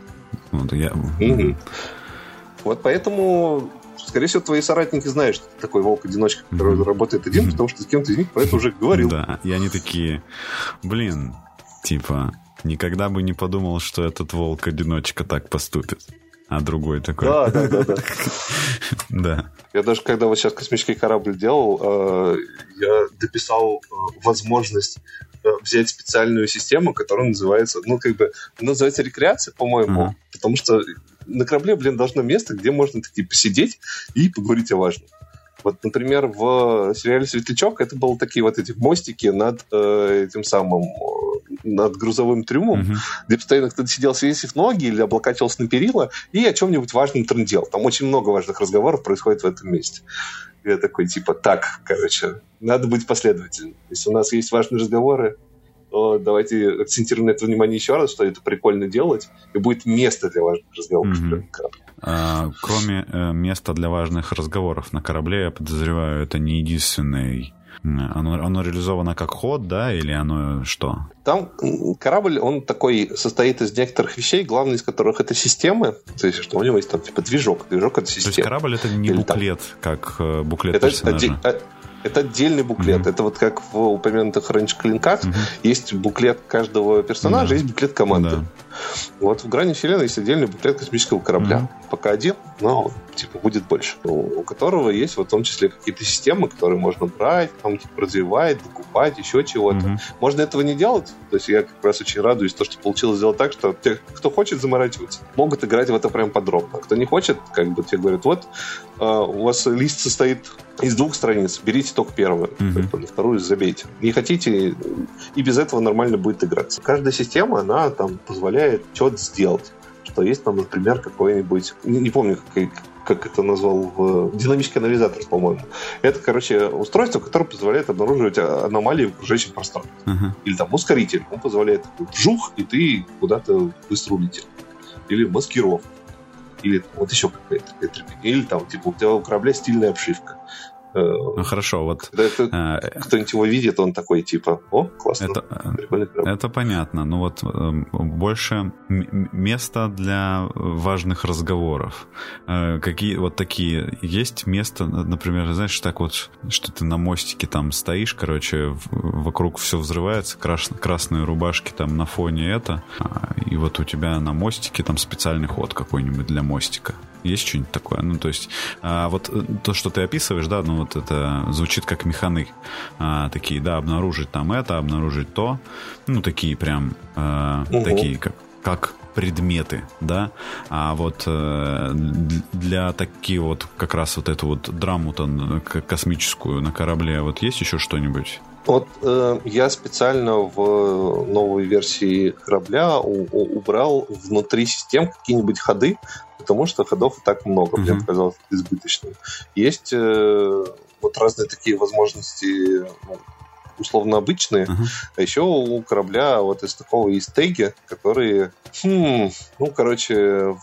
Вот я, Мгм. Вот поэтому, скорее всего, твои соратники знают, что ты такой волк-одиночка, который Мгм. работает один, потому что с кем-то из них про это уже говорил. Да, и они такие, блин, типа, никогда бы не подумал, что этот волк-одиночка так поступит. а другой такой. Да, да, да, да. Да. Я даже когда вот сейчас космический корабль делал, э, я дописал э, возможность взять специальную систему, которая называется, ну, как бы, называется рекреация, по-моему, Ага. потому что на корабле, блин, должно место, где можно таки посидеть и поговорить о важном. Вот, например, в сериале «Светлячок» это были такие вот эти мостики над э, этим самым, э, над грузовым трюмом, Мгм. где постоянно кто-то сидел, свесив ноги или облокачивался на перила и о чем-нибудь важном трындел. Там очень много важных разговоров происходит в этом месте. Я такой, типа, так, короче, надо быть последовательным. Если у нас есть важные разговоры, то давайте акцентируем на это внимание еще раз, что это прикольно делать, и будет место для важных разговоров. Мгм. прям корабль. А, Кроме э, места для важных разговоров на корабле, я подозреваю, это не единственный... Оно, оно реализовано как ход, да, или оно что? Там корабль, он такой состоит из некоторых вещей, главный из которых это системы. То есть, что у него есть там типа движок. Движок это То есть система. корабль это не Или там- буклет, как э, буклет Это, персонажа. отде- а- это отдельный буклет. Мгм. Это вот как в упомянутых раньше клинках. Мгм. Есть буклет каждого персонажа, Да. есть буклет команды. Да. Вот в грани вселенной есть отдельный буклет космического корабля. Мгм. Пока один, но типа будет больше. У у которого есть вот в том числе какие-то системы, которые можно брать, там типа развивать, докупать, еще чего-то. Мгм. Можно этого не делать. То есть я как раз очень радуюсь, то, что получилось сделать так, что те, кто хочет заморачиваться, могут играть в это прям подробно. Кто не хочет, как бы тебе говорят, вот э, у вас лист состоит из двух страниц, берите только первую, бы на вторую забейте. Не хотите, и без этого нормально будет играться. Каждая система, она там позволяет что-то сделать. Что есть там, например, какой-нибудь, не, не помню, как, как это назвал, в, динамический анализатор, по-моему. Это, короче, устройство, которое позволяет обнаруживать а- аномалии в окружающем пространстве. Ага. Или там ускоритель, он позволяет вжух, и ты куда-то быстро улетел. Или маскировка. Или вот еще какая-то. какая-то- Или там, типа, у тебя у корабля стильная обшивка. Э, Ну хорошо, вот Когда это э, кто-нибудь его видит, он такой, типа, о, классно, это, прикольный корабль. Это понятно, но вот э, больше места для важных разговоров. Какие вот такие есть место, например, знаешь, так вот, что ты на мостике там стоишь, короче, вокруг все взрывается, крас- красные рубашки там на фоне это, а, и вот у тебя на мостике там специальный ход какой-нибудь для мостика. Есть что-нибудь такое? Ну, то есть, а, вот э, то, что ты описываешь, да, ну, вот это звучит как механы. А, такие, да, обнаружить там это, обнаружить то. Ну, такие прям, э, Мгм. такие, как, как предметы, да. А вот э, для такие вот, как раз вот эту вот драму-то к- космическую на корабле, вот есть еще что-нибудь? Вот э, я специально в новой версии корабля у- у- убрал внутри систем какие-нибудь ходы, потому что ходов и так много, мне Мгм. показалось избыточным. Есть э, вот разные такие возможности ну, условно обычные, Ага. а еще у корабля вот из такого есть теги, которые, хм, ну, короче,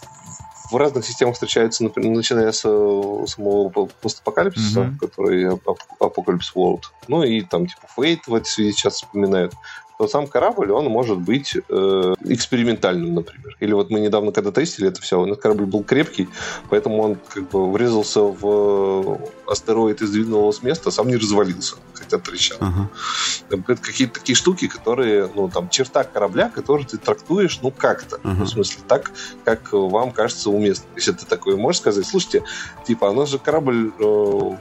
в разных системах встречаются, например, начиная с самого по- постапокалипсиса, Мгм. который Ap- Apocalypse World, ну и там типа Fate в этой связи сейчас вспоминают, то сам корабль, он может быть э, экспериментальным, например. Или вот мы недавно, когда тестили это все, этот корабль был крепкий, поэтому он как бы врезался в астероид и сдвинул его с места, сам не развалился, хотя трещал. Там Это какие-то такие штуки, которые, ну, там, черта корабля, который ты трактуешь, ну, как-то. Ну, в смысле, так, как вам кажется уместно. Если ты такое можешь сказать, слушайте, типа, у нас же корабль э,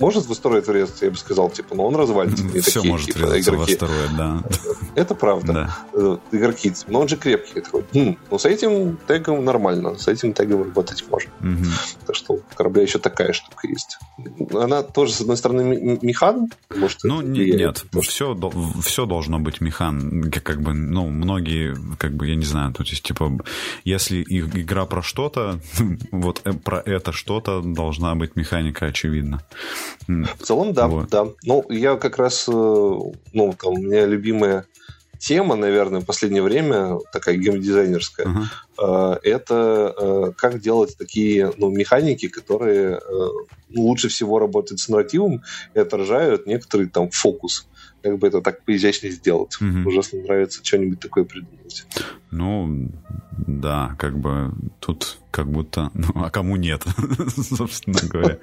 может в астероид врезаться, я бы сказал, типа, но он развалится. Не Все такие, может типа, врезаться в игроки. астероид, да. Это правда. да. Э, Игроки, но он же крепкий. Такой, «Хм, ну, с этим тегом нормально, с этим тегом работать можно. Мгм. Так что у корабля еще такая штука есть. Она тоже, с одной стороны, механ, может, Ну, не- нет, Может, все, все должно быть механ. Как, как бы, ну, многие, как бы, я не знаю, то есть, типа, если игра про что-то, вот э, про это что-то должна быть механика, очевидно. В целом, да, Вот. да. Ну, я как раз, э, ну, там, у меня любимая тема, наверное, в последнее время, такая геймдизайнерская, э, это э, как делать такие ну, механики, которые ну, лучше всего работают с нарративом и отражают некоторый там фокус. Как бы это так поизящнее сделать. Мгм. Ужасно нравится что-нибудь такое придумать. Ну, да, как бы тут как будто... Ну, а кому нет, собственно говоря.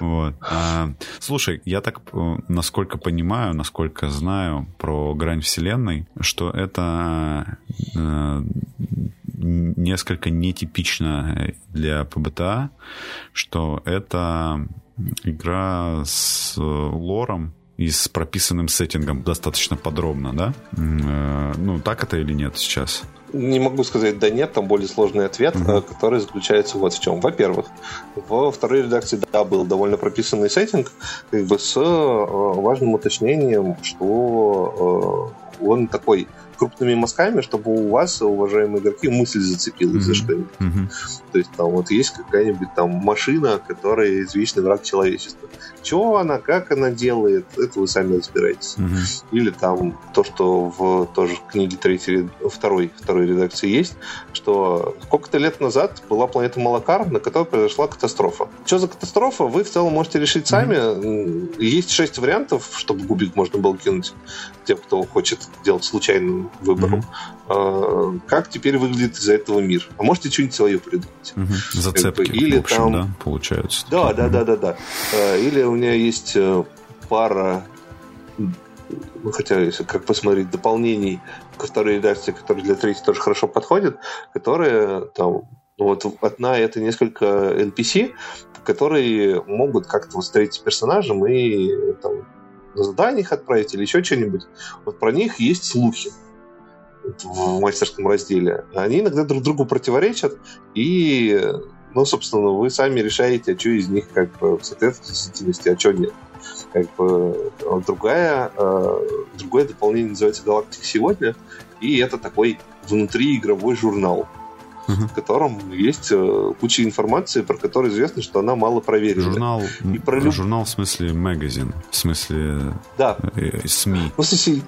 Вот. А, слушай, я так, э, насколько понимаю, насколько знаю про грань вселенной, что это э, несколько нетипично для ПБТА, что это игра с лором и с прописанным сеттингом достаточно подробно, да? Э, ну, так это или нет сейчас? Не могу сказать да нет, там более сложный ответ, mm-hmm. который заключается вот в чем. Во-первых, во второй редакции да был довольно прописанный сеттинг, как бы с э, важным уточнением, что он такой крупными мазками, чтобы у вас, уважаемые игроки, мысль зацепилась mm-hmm. за что-нибудь. Mm-hmm. То есть там вот есть какая-нибудь там машина, которая извечный враг человечества. Чего она, как она делает, это вы сами разбираетесь. Mm-hmm. Или там то, что в тоже книге третьей, второй, второй редакции есть, что сколько-то лет назад была планета Малакар, на которой произошла катастрофа. Что за катастрофа, вы в целом можете решить сами. Mm-hmm. Есть шесть вариантов, чтобы губик можно было кинуть тем, кто хочет делать случайным выбором. Mm-hmm. Как теперь выглядит из-за этого мир? А можете что-нибудь свое придумать? Mm-hmm. Зацепки, Или в общем, там... да, получаются. Да, такие. да, да, да, да. А, или у меня есть э, пара ну, хотя, если как посмотреть, дополнений ко второй редакции, которые для третьей тоже хорошо подходят, которые там, ну, вот одна это несколько NPC, которые могут как-то встретиться с персонажем и там, на задание их отправить или еще что-нибудь. Вот про них есть слухи в мастерском разделе. Они иногда друг другу противоречат, и, ну, собственно, вы сами решаете, а что из них как бы соответствует действительности, а что нет. Как бы другая, э, другое дополнение называется «Галактика сегодня», и это такой внутриигровой журнал угу. в котором есть э, куча информации, про которую известно, что она мало проверена. Журнал, и про люб... журнал в смысле магазин, в смысле да. э, СМИ. Ну, в смысле,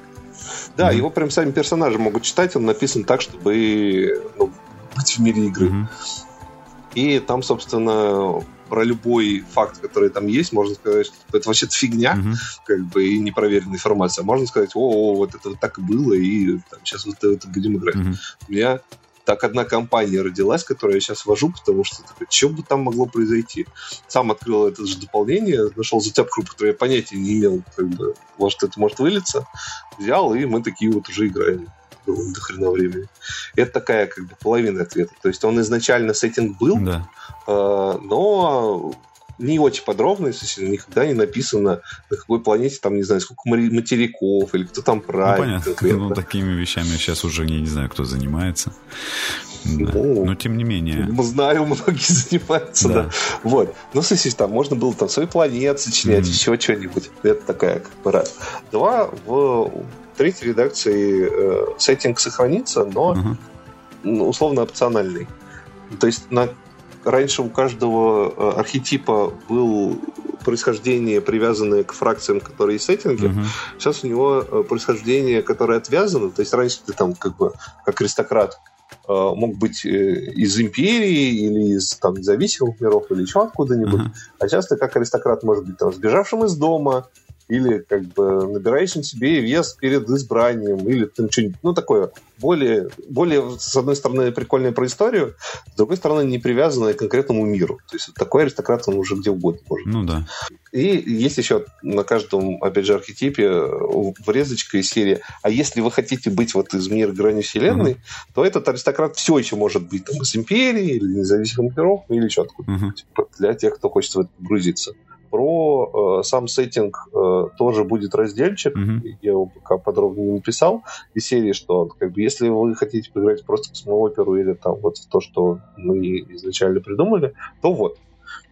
да, угу. его прям сами персонажи могут читать, он написан так, чтобы ну, быть в мире игры. Угу. И там, собственно, про любой факт, который там есть, можно сказать, что это вообще фигня, uh-huh. как бы, и непроверенная информация. Можно сказать, о, о, вот это вот так и было, и там, сейчас вот это будем играть. Uh-huh. У меня так одна компания родилась, которую я сейчас вожу, потому что такой, что бы там могло произойти? Сам открыл это же дополнение, нашел зацепку, которую я понятия не имел, как бы, может, это может вылиться, взял, и мы такие вот уже играем до хрена времени. Это такая как бы половина ответа. То есть он изначально сеттинг был, да. э, но не очень подробно, если никогда не написано, на какой планете, там, не знаю, сколько материков, или кто там правит. Ну, понятно. Конкретно. Ну, такими вещами сейчас уже я не знаю, кто занимается. Да. Ну, Но тем не менее. Знаю, многие занимаются, да. да. Вот. Ну, слушай, там можно было там свои планеты сочинять, mm. еще что-нибудь. Это такая как бы раз. Два, в третьей редакции э, сеттинг сохранится, но uh-huh. условно опциональный. То есть на раньше у каждого э, архетипа был происхождение, привязанное к фракциям, которые есть в сеттинге. Uh-huh. Сейчас у него э, происхождение, которое отвязано. То есть раньше ты там как бы как аристократ э, мог быть из империи или из там, независимых миров или еще откуда-нибудь. Uh-huh. А сейчас ты как аристократ может быть там сбежавшим из дома, или как бы набираешь на себе вес перед избранием, или там что-нибудь, ну, такое более, более, с одной стороны, прикольное про историю, с другой стороны, не привязанное к конкретному миру. То есть такой аристократ, он уже где угодно может. Ну, да. И есть еще на каждом, опять же, архетипе врезочка из серии «А если вы хотите быть вот из мира грани вселенной, uh-huh. то этот аристократ все еще может быть там, из империи или независимых миров, или еще откуда-нибудь. Uh-huh. Для тех, кто хочет в это погрузиться. Про э, сам сеттинг э, тоже будет разделчик. Mm-hmm. Я его пока подробно не написал. Из серии, что как бы, если вы хотите поиграть просто в космооперу или там вот в то, что мы изначально придумали, то вот.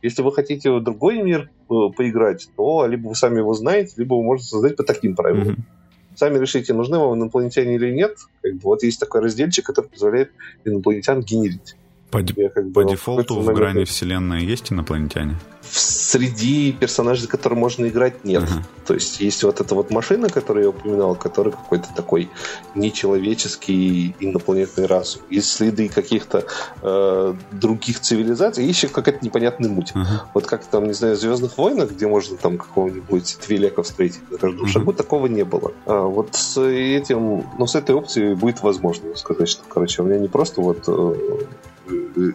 Если вы хотите в другой мир э, поиграть, то либо вы сами его знаете, либо вы можете создать по таким правилам. Mm-hmm. Сами решите, нужны вам инопланетяне или нет. Как бы, вот есть такой разделчик, который позволяет инопланетян генерить. По, я, как бы, по дефолту в грани вселенной есть инопланетяне? Среди персонажей, за которые можно играть, нет. Uh-huh. То есть есть вот эта вот машина, которую я упоминал, которая какой-то такой нечеловеческий инопланетный разум. Есть следы каких-то э, других цивилизаций, есть еще какая-то непонятная муть. Uh-huh. Вот как там, не знаю, в Звездных войнах, где можно там какого-нибудь Твилека встретить на каждом uh-huh. шагу, такого не было. А вот с этим, ну, с этой опцией будет возможно сказать, что, короче, у меня не просто вот Э,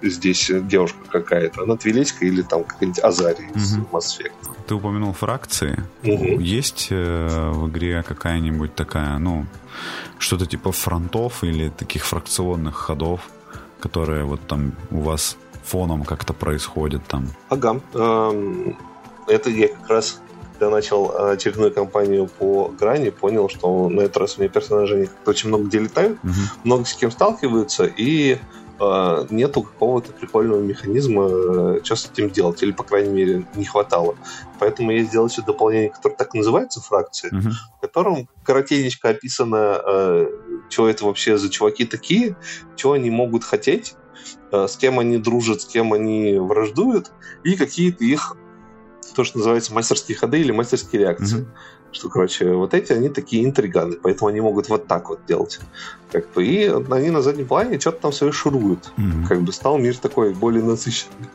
здесь девушка какая-то, она твилечка или там какая-нибудь Азария из угу. Mass Effect. Ты упомянул фракции. Угу. Есть э, в игре какая-нибудь такая, ну, что-то типа фронтов или таких фракционных ходов, которые вот там у вас фоном как-то происходят там? Ага. Эм, это я как раз когда начал э, очередную кампанию по грани, понял, что на этот раз у меня персонажи очень много где летают, угу. много с кем сталкиваются, и э, нету какого-то прикольного механизма, э, что с этим делать, или, по крайней мере, не хватало. Поэтому я сделал еще дополнение, которое так называется фракция, угу. в котором коротенечко описано, э, что это вообще за чуваки такие, что они могут хотеть, э, с кем они дружат, с кем они враждуют, и какие-то их то, что называется мастерские ходы или мастерские реакции. Mm-hmm. Что, короче, вот эти, они такие интриганы, поэтому они могут вот так вот делать. Как бы, и они на заднем плане что-то там свои шуруют. Mm-hmm. Как бы стал мир такой более насыщенный.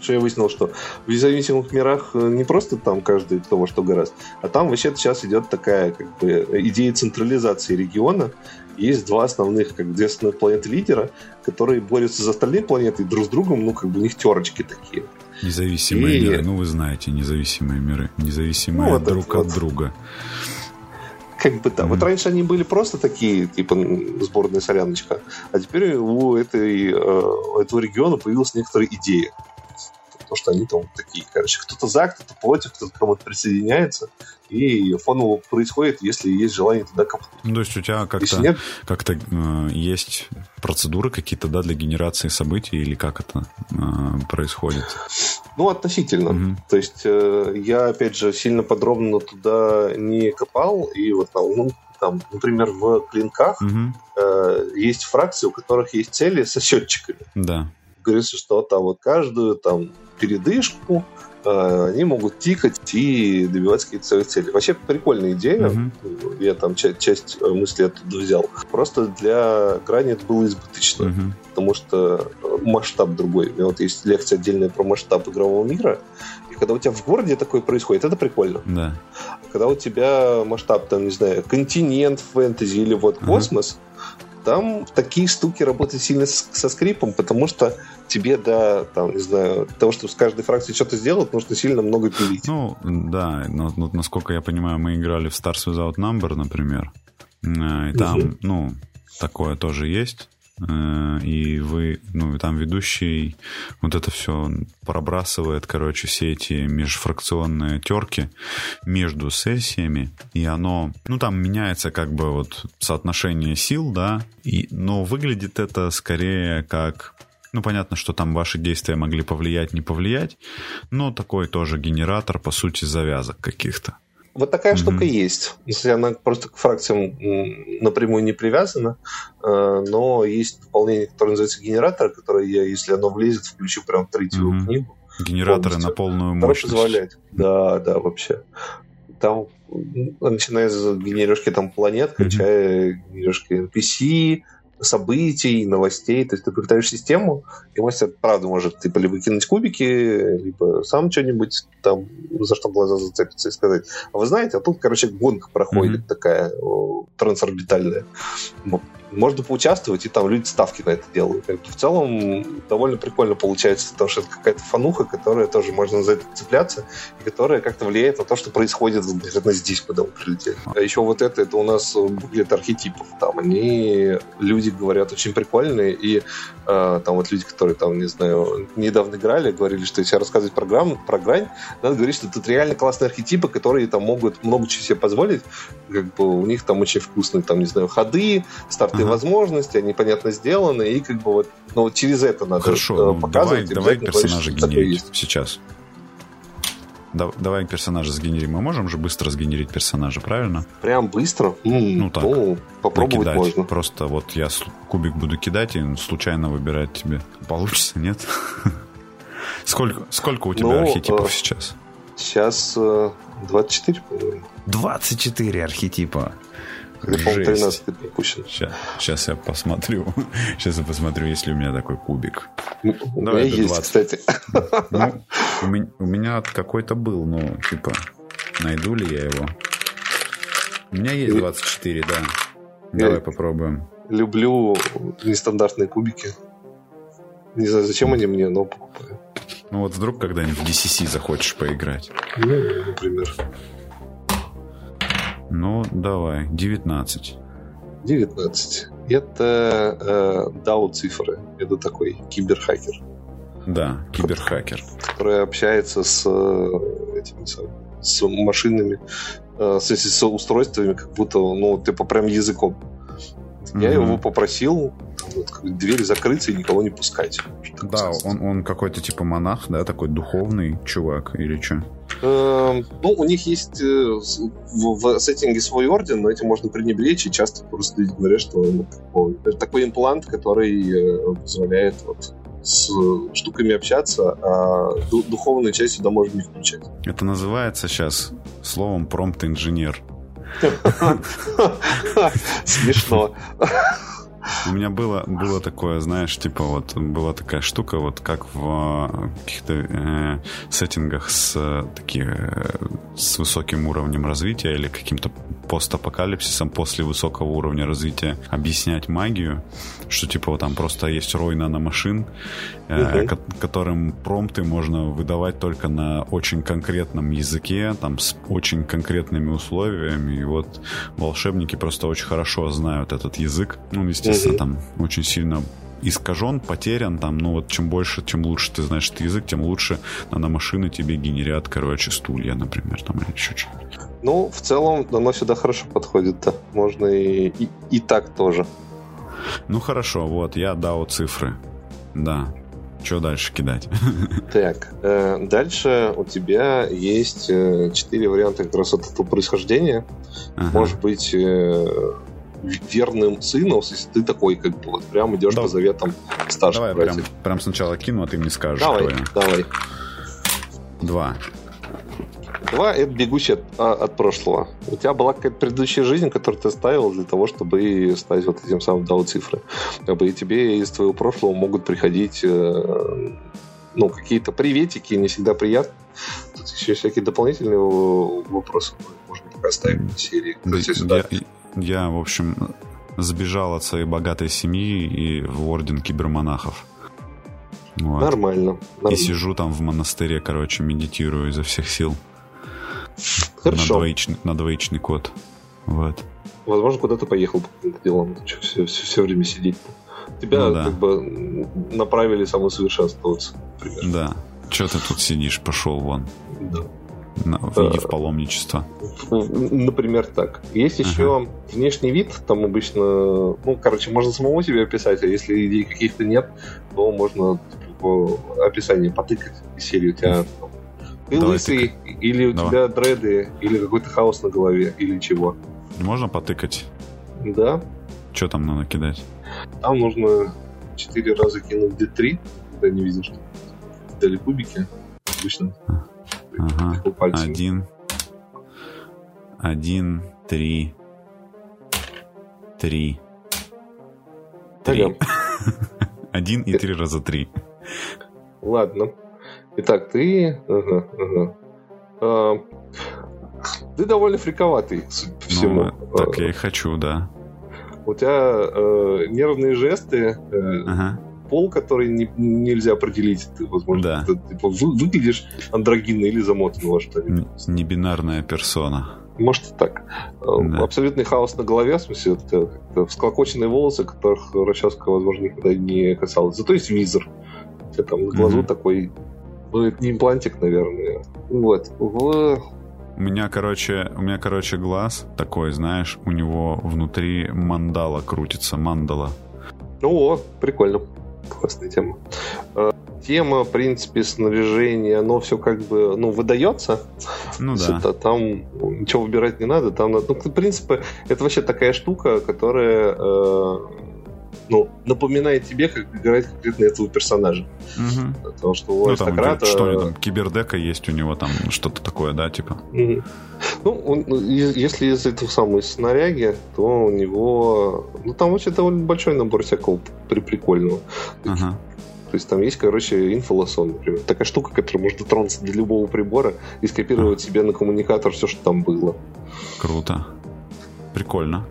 Что я выяснил, что в независимых мирах э, не просто там каждый кто во что гораздо, а там вообще сейчас идет такая как бы идея централизации региона. Есть два основных, как две основных планеты лидера, которые борются за остальные планеты друг с другом, ну, как бы у них терочки такие. Независимые и... миры. Ну, вы знаете, независимые миры. Независимые ну, вот друг от вот. друга. Как бы да. Mm. Вот раньше они были просто такие, типа сборная соляночка, а теперь у этой, э, у этого региона появилась некоторая идея потому что они там такие, короче, кто-то за, кто-то против, кто-то к кому-то присоединяется, и фоново происходит, если есть желание туда копнуть. Ну, то есть у тебя как-то, нет... как-то э, есть процедуры какие-то, да, для генерации событий, или как это э, происходит? Ну, относительно. Угу. То есть э, я, опять же, сильно подробно туда не копал, и вот ну, там, например, в клинках угу. э, есть фракции, у которых есть цели со счетчиками. Да. Говорится, что там вот каждую там передышку, э, они могут тикать и добиваться каких-то своих целей. Вообще прикольная идея. Uh-huh. Я там часть, часть э, мысли оттуда взял. Просто для грани это было избыточно. Uh-huh. Потому что э, масштаб другой. У меня вот есть лекция отдельная про масштаб игрового мира. И когда у тебя в городе такое происходит, это прикольно. Да. Когда у тебя масштаб, там, не знаю, континент фэнтези или вот uh-huh. космос, там такие штуки работают сильно со скрипом, потому что тебе, да, там, не знаю, того, что с каждой фракцией что-то сделать, нужно сильно много пилить. Ну, да, но, но насколько я понимаю, мы играли в Stars Without Number, например, э, и там, угу. ну, такое тоже есть. Э, и вы, ну, там ведущий вот это все пробрасывает, короче, все эти межфракционные терки между сессиями, и оно, ну, там меняется как бы вот соотношение сил, да, и, но выглядит это скорее как ну, понятно, что там ваши действия могли повлиять, не повлиять, но такой тоже генератор, по сути, завязок каких-то. Вот такая mm-hmm. штука есть. Если она просто к фракциям напрямую не привязана, э, но есть дополнение, которое называется генератор, которое я, если оно влезет, включу прям третью mm-hmm. книгу. Генераторы полностью. на полную мощность. позволяет. Да, да, вообще. Там, начиная с генерировки там планет, mm-hmm. кончая генерировки NPC, событий, новостей. То есть ты приготовишь систему, и мастер, правда, может типа либо кинуть кубики, либо сам что-нибудь там, за что глаза зацепится и сказать. А вы знаете, а тут, короче, гонка проходит mm-hmm. такая трансорбитальная можно поучаствовать, и там люди ставки на это делают. В целом довольно прикольно получается, потому что это какая-то фануха, которая тоже можно за это цепляться, и которая как-то влияет на то, что происходит наверное, здесь, куда мы прилетели. А еще вот это, это у нас буклет архетипов. Там они, люди говорят, очень прикольные, и э, там вот люди, которые там, не знаю, недавно играли, говорили, что если рассказывать про, грань, про грань, надо говорить, что тут реально классные архетипы, которые там могут много чего себе позволить. Как бы у них там очень вкусные, там, не знаю, ходы, старты uh-huh. возможности, они понятно сделаны, и как бы вот, ну, вот через это надо Хорошо, ну, показывать. Давай, давай персонажа генерить сейчас. Да, давай персонажа сгенерим. Мы можем же быстро сгенерить персонажа, правильно? Прям быстро? Ну так. Ну, попробовать накидать. можно. Просто вот я кубик буду кидать и случайно выбирать тебе. Получится, нет? Сколько, сколько у тебя ну, архетипов э, сейчас? Сейчас э, 24, по-моему. 24 архетипа. Или, по 13 пропущен. Сейчас, сейчас я посмотрю. Сейчас я посмотрю, есть ли у меня такой кубик. Ну, у Давай меня есть, 20. кстати. Ну, у, меня, у меня какой-то был, ну, типа, найду ли я его? У меня есть 24, да. Давай я попробуем. Люблю нестандартные кубики. Не знаю, зачем они мне, но покупаю. Ну вот вдруг когда-нибудь в DCC захочешь поиграть. Ну, например. Ну, давай, 19. 19. это э, DAO-цифры. Это такой киберхакер. Да, киберхакер. Который общается с э, этими с машинами, э, с, с устройствами, как будто, ну, типа прям языком. Я mm-hmm. его попросил вот, дверь закрыться и никого не пускать. Да, он, он какой-то типа монах, да, такой духовный чувак или что? Эм, ну, у них есть э, в, сеттинге свой орден, но этим можно пренебречь, и часто просто люди говорят, что ну, такой имплант, который э, позволяет вот, с штуками общаться, а духовную часть сюда можно не включать. Это называется сейчас словом промпт-инженер. Смешно. У меня было, было такое, знаешь, типа вот была такая штука, вот как в э, каких-то э, сеттингах с такие, э, с высоким уровнем развития или каким-то постапокалипсисом после высокого уровня развития объяснять магию, что типа вот там просто есть рой наномашин, э, угу. ко- которым промпты можно выдавать только на очень конкретном языке, там с очень конкретными условиями, и вот волшебники просто очень хорошо знают этот язык. Ну, естественно, угу. там очень сильно искажен, потерян, там, ну вот чем больше, чем лучше ты знаешь этот язык, тем лучше наномашины тебе генерят, короче, стулья, например, там или еще что-нибудь. Ну, в целом, оно сюда хорошо подходит, да. Можно и, и, и так тоже. Ну хорошо, вот, я дал цифры. Да. Что дальше кидать? Так, э, дальше у тебя есть э, четыре варианта как раз от этого происхождения. Ага. Может быть, э, верным сыном, если ты такой, как бы, вот прям идешь да. по заветам старших Давай братьев. прям, прям сначала кину, а ты мне скажешь. Давай, давай. Два. Два — это бегущий от, а, от прошлого. У тебя была какая-то предыдущая жизнь, которую ты ставил для того, чтобы стать вот этим самым дал цифры. Как бы и тебе из твоего прошлого могут приходить э, ну, какие-то приветики, не всегда приятно. Тут еще всякие дополнительные вопросы можно пока ставить в серии. Да, сюда... я, я, в общем, сбежал от своей богатой семьи и в орден кибермонахов. Вот. Нормально, нормально. И сижу там в монастыре, короче, медитирую изо всех сил. Хорошо. На двоичный, на двоичный код. Вот. Возможно, куда то поехал по каким-то делам. Что, все, все, все время сидеть. Тебя ну, да. как бы направили самосовершенствоваться. Примерно. Да. Че ты тут сидишь? Пошел вон. Да. В виде в паломничество. Например, так. Есть ага. еще внешний вид, там обычно, ну, короче, можно самому себе описать, а если идей каких-то нет, то можно типа, описание потыкать. У тебя ты Давай лысый, ты... или у Давай. тебя дреды, или какой-то хаос на голове, или чего. Можно потыкать? Да. Что там надо кидать? Там нужно 4 раза кинуть D3, когда не видишь, что дали кубики. Обычно. Ага. Один. Один, три. Три. Три. Один и три раза три. Ладно. Итак, ты... Ага, ага. А, ты довольно фриковатый, судя по всему. Ну, так я и хочу, да. У тебя э, нервные жесты, э, ага. Пол, который не, нельзя определить. Ты, возможно, да. ты, типа, вы, выглядишь андрогинно или замотан во что-нибудь. Небинарная персона. Может и так. Да. Абсолютный хаос на голове, в смысле, это, это всклокоченные волосы, которых расческа, возможно, никогда не касалась. Зато есть визор. Тебя там на глазу mm такой ну, это не имплантик, наверное. Вот. В... У меня, короче, у меня, короче, глаз такой, знаешь, у него внутри мандала крутится, мандала. О, прикольно. Классная тема. А, тема, в принципе, снаряжения, оно все как бы, ну, выдается. Ну да. Это, там ничего выбирать не надо. Там, ну, в принципе, это вообще такая штука, которая э, ну, напоминает тебе, как играть конкретно этого персонажа. Угу. Потому что у ну, аристократа... Там, что там, кибердека есть у него, там что-то такое, да, типа? Угу. Ну, он, ну, если из этого самого из снаряги, то у него... Ну, там вообще довольно большой набор всякого при прикольного. Ага. То есть там есть, короче, инфолосон, например. Такая штука, которая может дотронуться до любого прибора и скопировать ага. себе на коммуникатор все, что там было. Круто. Прикольно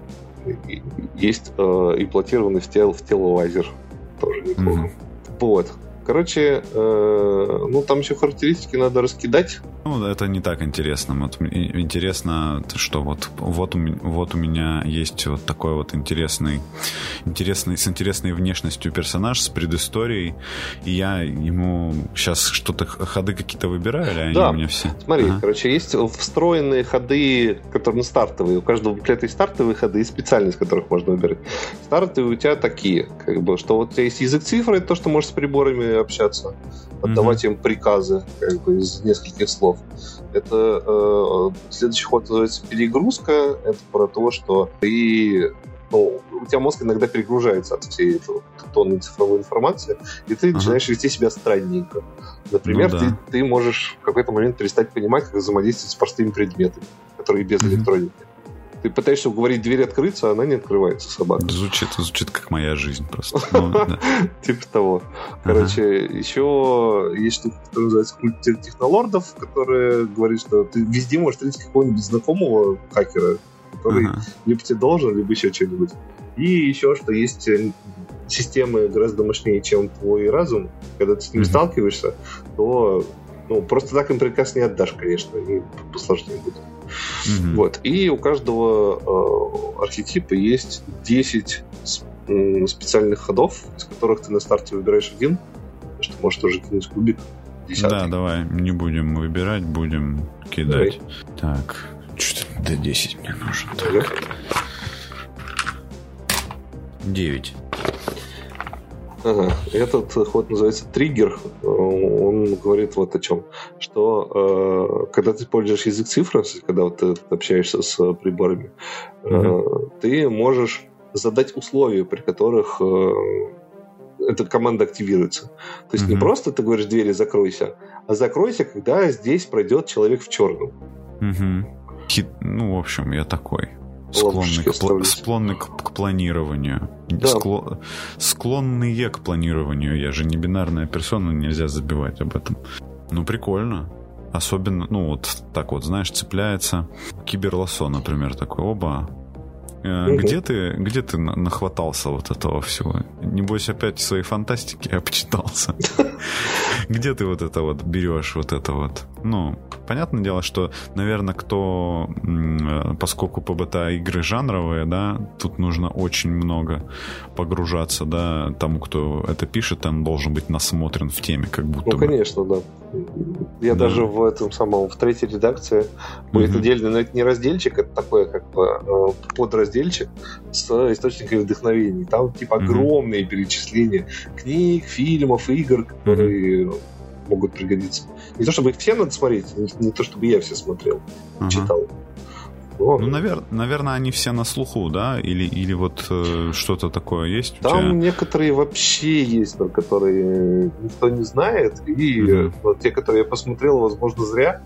есть э, имплантированный в тело, в тело лазер. Тоже неплохо. Mm-hmm. Вот. Короче, э, ну там еще характеристики надо раскидать. Ну, это не так интересно. Вот, интересно, что вот, вот, у, вот у меня есть вот такой вот интересный, интересный, с интересной внешностью персонаж, с предысторией, и я ему сейчас что-то, ходы какие-то выбираю, или они да. у меня все? Смотри, ага. короче, есть встроенные ходы, которые стартовые. У каждого буклета есть стартовые ходы и специальность, которых можно выбирать. Стартовые у тебя такие, как бы, что вот у тебя есть язык цифр, это то, что можешь с приборами общаться, отдавать mm-hmm. им приказы как бы, из нескольких слов. Это э, следующий ход называется перегрузка. Это про то, что ты ну, у тебя мозг иногда перегружается от всей этой тонны цифровой информации, и ты ага. начинаешь вести себя странненько. Например, ну, да. ты, ты можешь в какой-то момент перестать понимать, как взаимодействовать с простыми предметами, которые без mm-hmm. электроники. Ты пытаешься уговорить дверь открыться, а она не открывается, собака. Звучит, звучит как моя жизнь просто. Ну, типа того. Короче, еще есть штука, которая называется культ технолордов, которая говорит, что ты везде можешь встретить какого-нибудь знакомого хакера, который либо тебе должен, либо еще что-нибудь. И еще, что есть э, системы гораздо мощнее, чем твой разум. Когда ты с ними сталкиваешься, то ну, просто так им приказ не отдашь, конечно, и посложнее будет. Mm-hmm. Вот. И у каждого э, архетипа есть 10 специальных ходов, из которых ты на старте выбираешь один, что может уже кинуть кубик. Десятый. Да, давай, не будем выбирать, будем кидать. Давай. Так, что-то до 10 мне нужно. Так. 9. Ага. Этот ход называется триггер. Он говорит вот о чем. Что э, когда ты используешь язык цифр, когда вот ты общаешься с приборами, э, ты можешь задать условия, при которых э, эта команда активируется. То есть mm-hmm. не просто ты говоришь двери закройся, а закройся, когда здесь пройдет человек в черном. Mm-hmm. Хит, ну, в общем, я такой склонны, к, склонны к, к планированию. Да. Скло- склонные к планированию. Я же не бинарная персона, нельзя забивать об этом. Ну, прикольно. Особенно, ну, вот так вот, знаешь, цепляется. Киберлосо, например, такой, оба, Угу. Где ты, где ты нахватался вот этого всего? Небось, опять своей фантастики обчитался. Где ты вот это вот берешь, вот это вот? Ну, понятное дело, что, наверное, кто, поскольку ПБТ игры жанровые, да, тут нужно очень много погружаться, да, тому, кто это пишет, там должен быть насмотрен в теме, как будто Ну, конечно, да. Я да. даже в этом самом, в третьей редакции будет угу. отдельный, но это не разделчик, это такое как бы э, подразделчик с источниками вдохновений. Там типа огромные перечисления книг, фильмов, игр, которые угу. могут пригодиться. Не то чтобы их все надо смотреть, не, не то чтобы я все смотрел, угу. читал. Но... Ну, навер... наверное, они все на слуху, да? Или, или вот э, что-то такое есть? Там тебя? некоторые вообще есть, про которые никто не знает. И угу. вот те, которые я посмотрел, возможно, зря.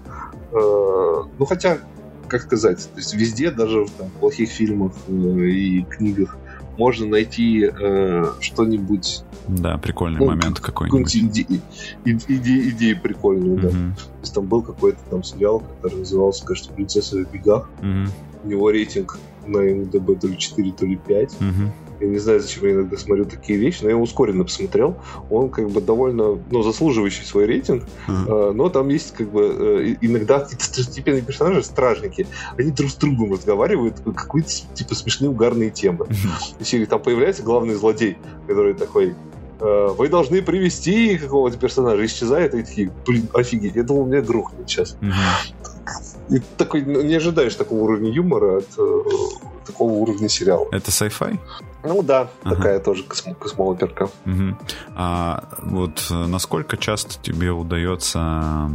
Э, ну, хотя, как сказать, то есть везде, даже в там, плохих фильмах э, и книгах, можно найти э, что-нибудь да, прикольный ну, момент какой-нибудь. Идеи, прикольные, mm-hmm. да. То есть там был какой-то там сериал, который назывался, кажется, «Принцесса в бегах». Mm-hmm. У него рейтинг на МДБ то ли 4, то ли 5. Mm-hmm. Я не знаю, зачем я иногда смотрю такие вещи, но я его ускоренно посмотрел. Он как бы довольно, ну, заслуживающий свой рейтинг, uh-huh. но там есть как бы э, иногда какие-то второстепенные персонажи, стражники, они друг с другом разговаривают, какие-то типа смешные угарные темы. Uh-huh. И там появляется главный злодей, который такой, Э, вы должны привести какого-то персонажа, исчезает, и такие, блин, офигеть, я думал, меня грохнет сейчас. Mm-hmm. И такой, ну, не ожидаешь такого уровня юмора от э, такого уровня сериала. Это sci-fi? Ну да, ага. такая тоже космо- космооперка. Угу. А вот э, насколько часто тебе удается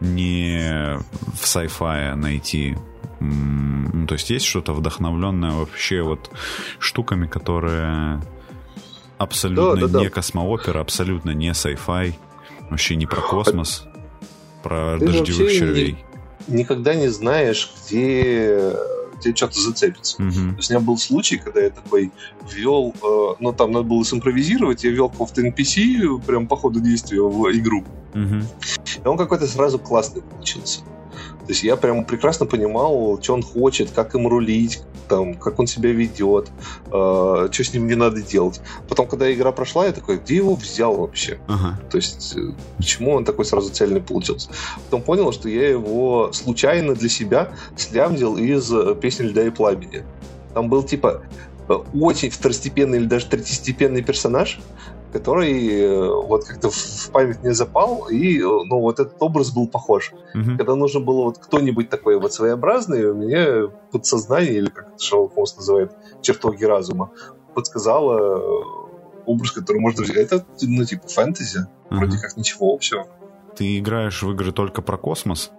не в sci-fi найти ну, то есть есть что-то вдохновленное вообще вот штуками, которые абсолютно да, да, не да. космоопера, абсолютно не sci-fi, вообще не про космос, про Ты дождевых червей. Ни, никогда не знаешь, где тебе что-то зацепится. Угу. То есть у меня был случай, когда я такой ввел, э, ну там надо было симпровизировать, я ввел какого-то NPC прям по ходу действия в игру. Угу. И он какой-то сразу классный получился. То есть я прям прекрасно понимал, что он хочет, как им рулить, там, как он себя ведет, э, что с ним не надо делать. Потом, когда игра прошла, я такой, где его взял вообще? Ага. То есть, э, почему он такой сразу цельный получился? Потом понял, что я его случайно для себя слямзил из э, песни «Льда и пламени». Там был типа э, очень второстепенный или даже третьестепенный персонаж, который э, вот как-то в память не запал, и э, ну, вот этот образ был похож. Mm-hmm. Когда нужно было вот кто-нибудь такой вот своеобразный, у меня подсознание, или как это Шерлок Холмс называет, чертоги разума, подсказало э, образ, который можно взять. Это, ну, типа, фэнтези. Mm-hmm. Вроде как ничего общего. Ты играешь в игры только про космос?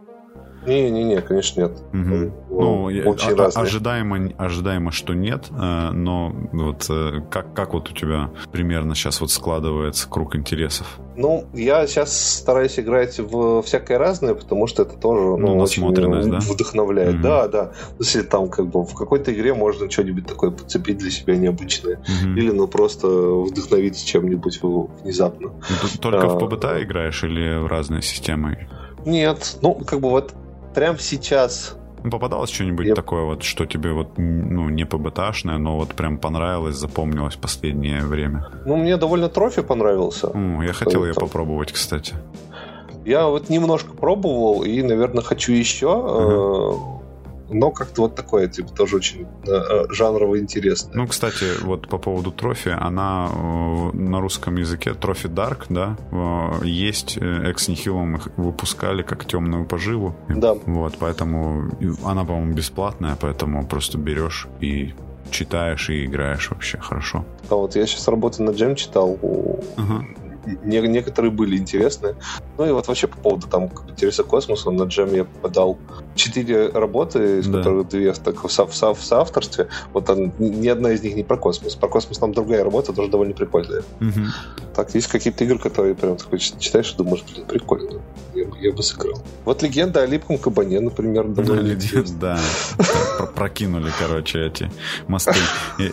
Не-не-не, конечно, нет. Угу. Ну, очень а, ожидаемо, ожидаемо, что нет, э, но вот э, как, как вот у тебя примерно сейчас вот складывается круг интересов? Ну, я сейчас стараюсь играть в всякое разное, потому что это тоже ну, ну, очень да? вдохновляет. Угу. Да, да. Если там как бы в какой-то игре можно что-нибудь такое подцепить для себя необычное. Угу. Или ну просто вдохновиться чем-нибудь внезапно. Только а, в ПБТ играешь или в разные системы? Нет, ну как бы вот прямо сейчас ну, попадалось что-нибудь я... такое вот, что тебе вот, ну, не ПБТшное, но вот прям понравилось, запомнилось в последнее время? Ну, мне довольно трофи понравился. О, я хотел ее попробовать, кстати. Я вот немножко пробовал и, наверное, хочу еще. Uh-huh но как-то вот такое, типа, тоже очень э, э, жанрово интересное. Ну, кстати, вот по поводу трофи, она э, на русском языке трофи Dark, да, есть Экс Нихилом их выпускали как темную поживу. Да. Вот, поэтому она, по-моему, бесплатная, поэтому просто берешь и читаешь и играешь вообще хорошо. А вот я сейчас работаю на джем читал. Ага не, некоторые были интересны. Ну и вот вообще по поводу там интереса космоса на джем я подал четыре работы, из да. которых две так, в, со, в, со, в соавторстве. Вот там, ни одна из них не про космос. Про космос там другая работа, тоже довольно прикольная. Угу. Так, есть какие-то игры, которые прям такой читаешь и думаешь, блин, прикольно. Я, я бы сыграл. Вот легенда о липком кабане, например, довольно Да, прокинули, короче, эти мосты.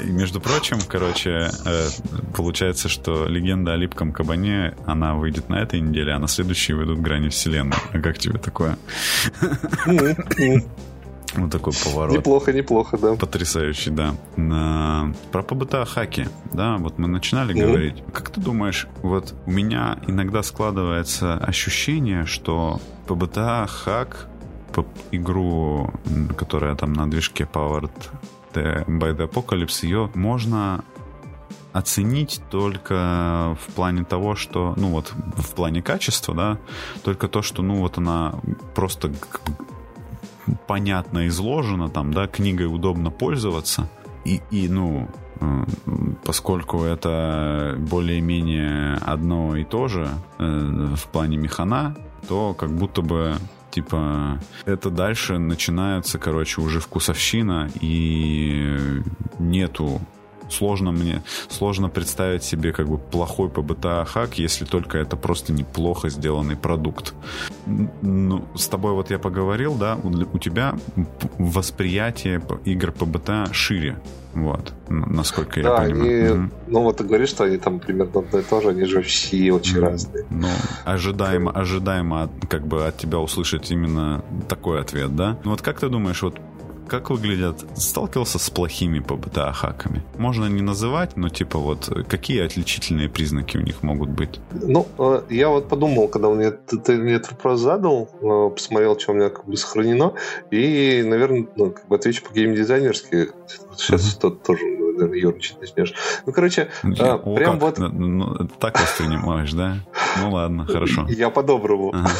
между прочим, короче, э, получается, что легенда о липком кабане стороне она выйдет на этой неделе, а на следующей выйдут грани вселенной. А как тебе такое? Вот такой поворот. Неплохо, неплохо, да. Потрясающий, да. На... Про ПБТ хаки, да, вот мы начинали mm-hmm. говорить. Как ты думаешь, вот у меня иногда складывается ощущение, что ПБТ хак игру, которая там на движке Powered by the Apocalypse, ее можно оценить только в плане того, что, ну вот, в плане качества, да, только то, что, ну вот она просто понятно изложена, там, да, книгой удобно пользоваться, и, и ну, поскольку это более-менее одно и то же э, в плане механа, то как будто бы типа это дальше начинается, короче, уже вкусовщина и нету сложно мне, сложно представить себе как бы плохой PBTA хак, если только это просто неплохо сделанный продукт. Ну, с тобой вот я поговорил, да, у, тебя восприятие игр PBTA шире. Вот, насколько да, я понимаю. Они, угу. Ну, вот ты говоришь, что они там примерно одно и то же, они же все очень mm. разные. Ну, ожидаемо, ожидаемо как бы от тебя услышать именно такой ответ, да? Ну, вот как ты думаешь, вот как выглядят? Сталкивался с плохими ПБТА-хаками? Можно не называть, но типа вот какие отличительные признаки у них могут быть? Ну, э, я вот подумал, когда мне, ты, ты мне этот вопрос задал, э, посмотрел, что у меня как бы сохранено, и, наверное, ну, как бы отвечу по геймдизайнерски. Сейчас uh-huh. тот тоже наверное, ерничать начнешь. Ну, короче, я, о, прям как? вот... Ну, ну, так воспринимаешь, да? Ну, ладно, хорошо. Я по-доброму. Ага.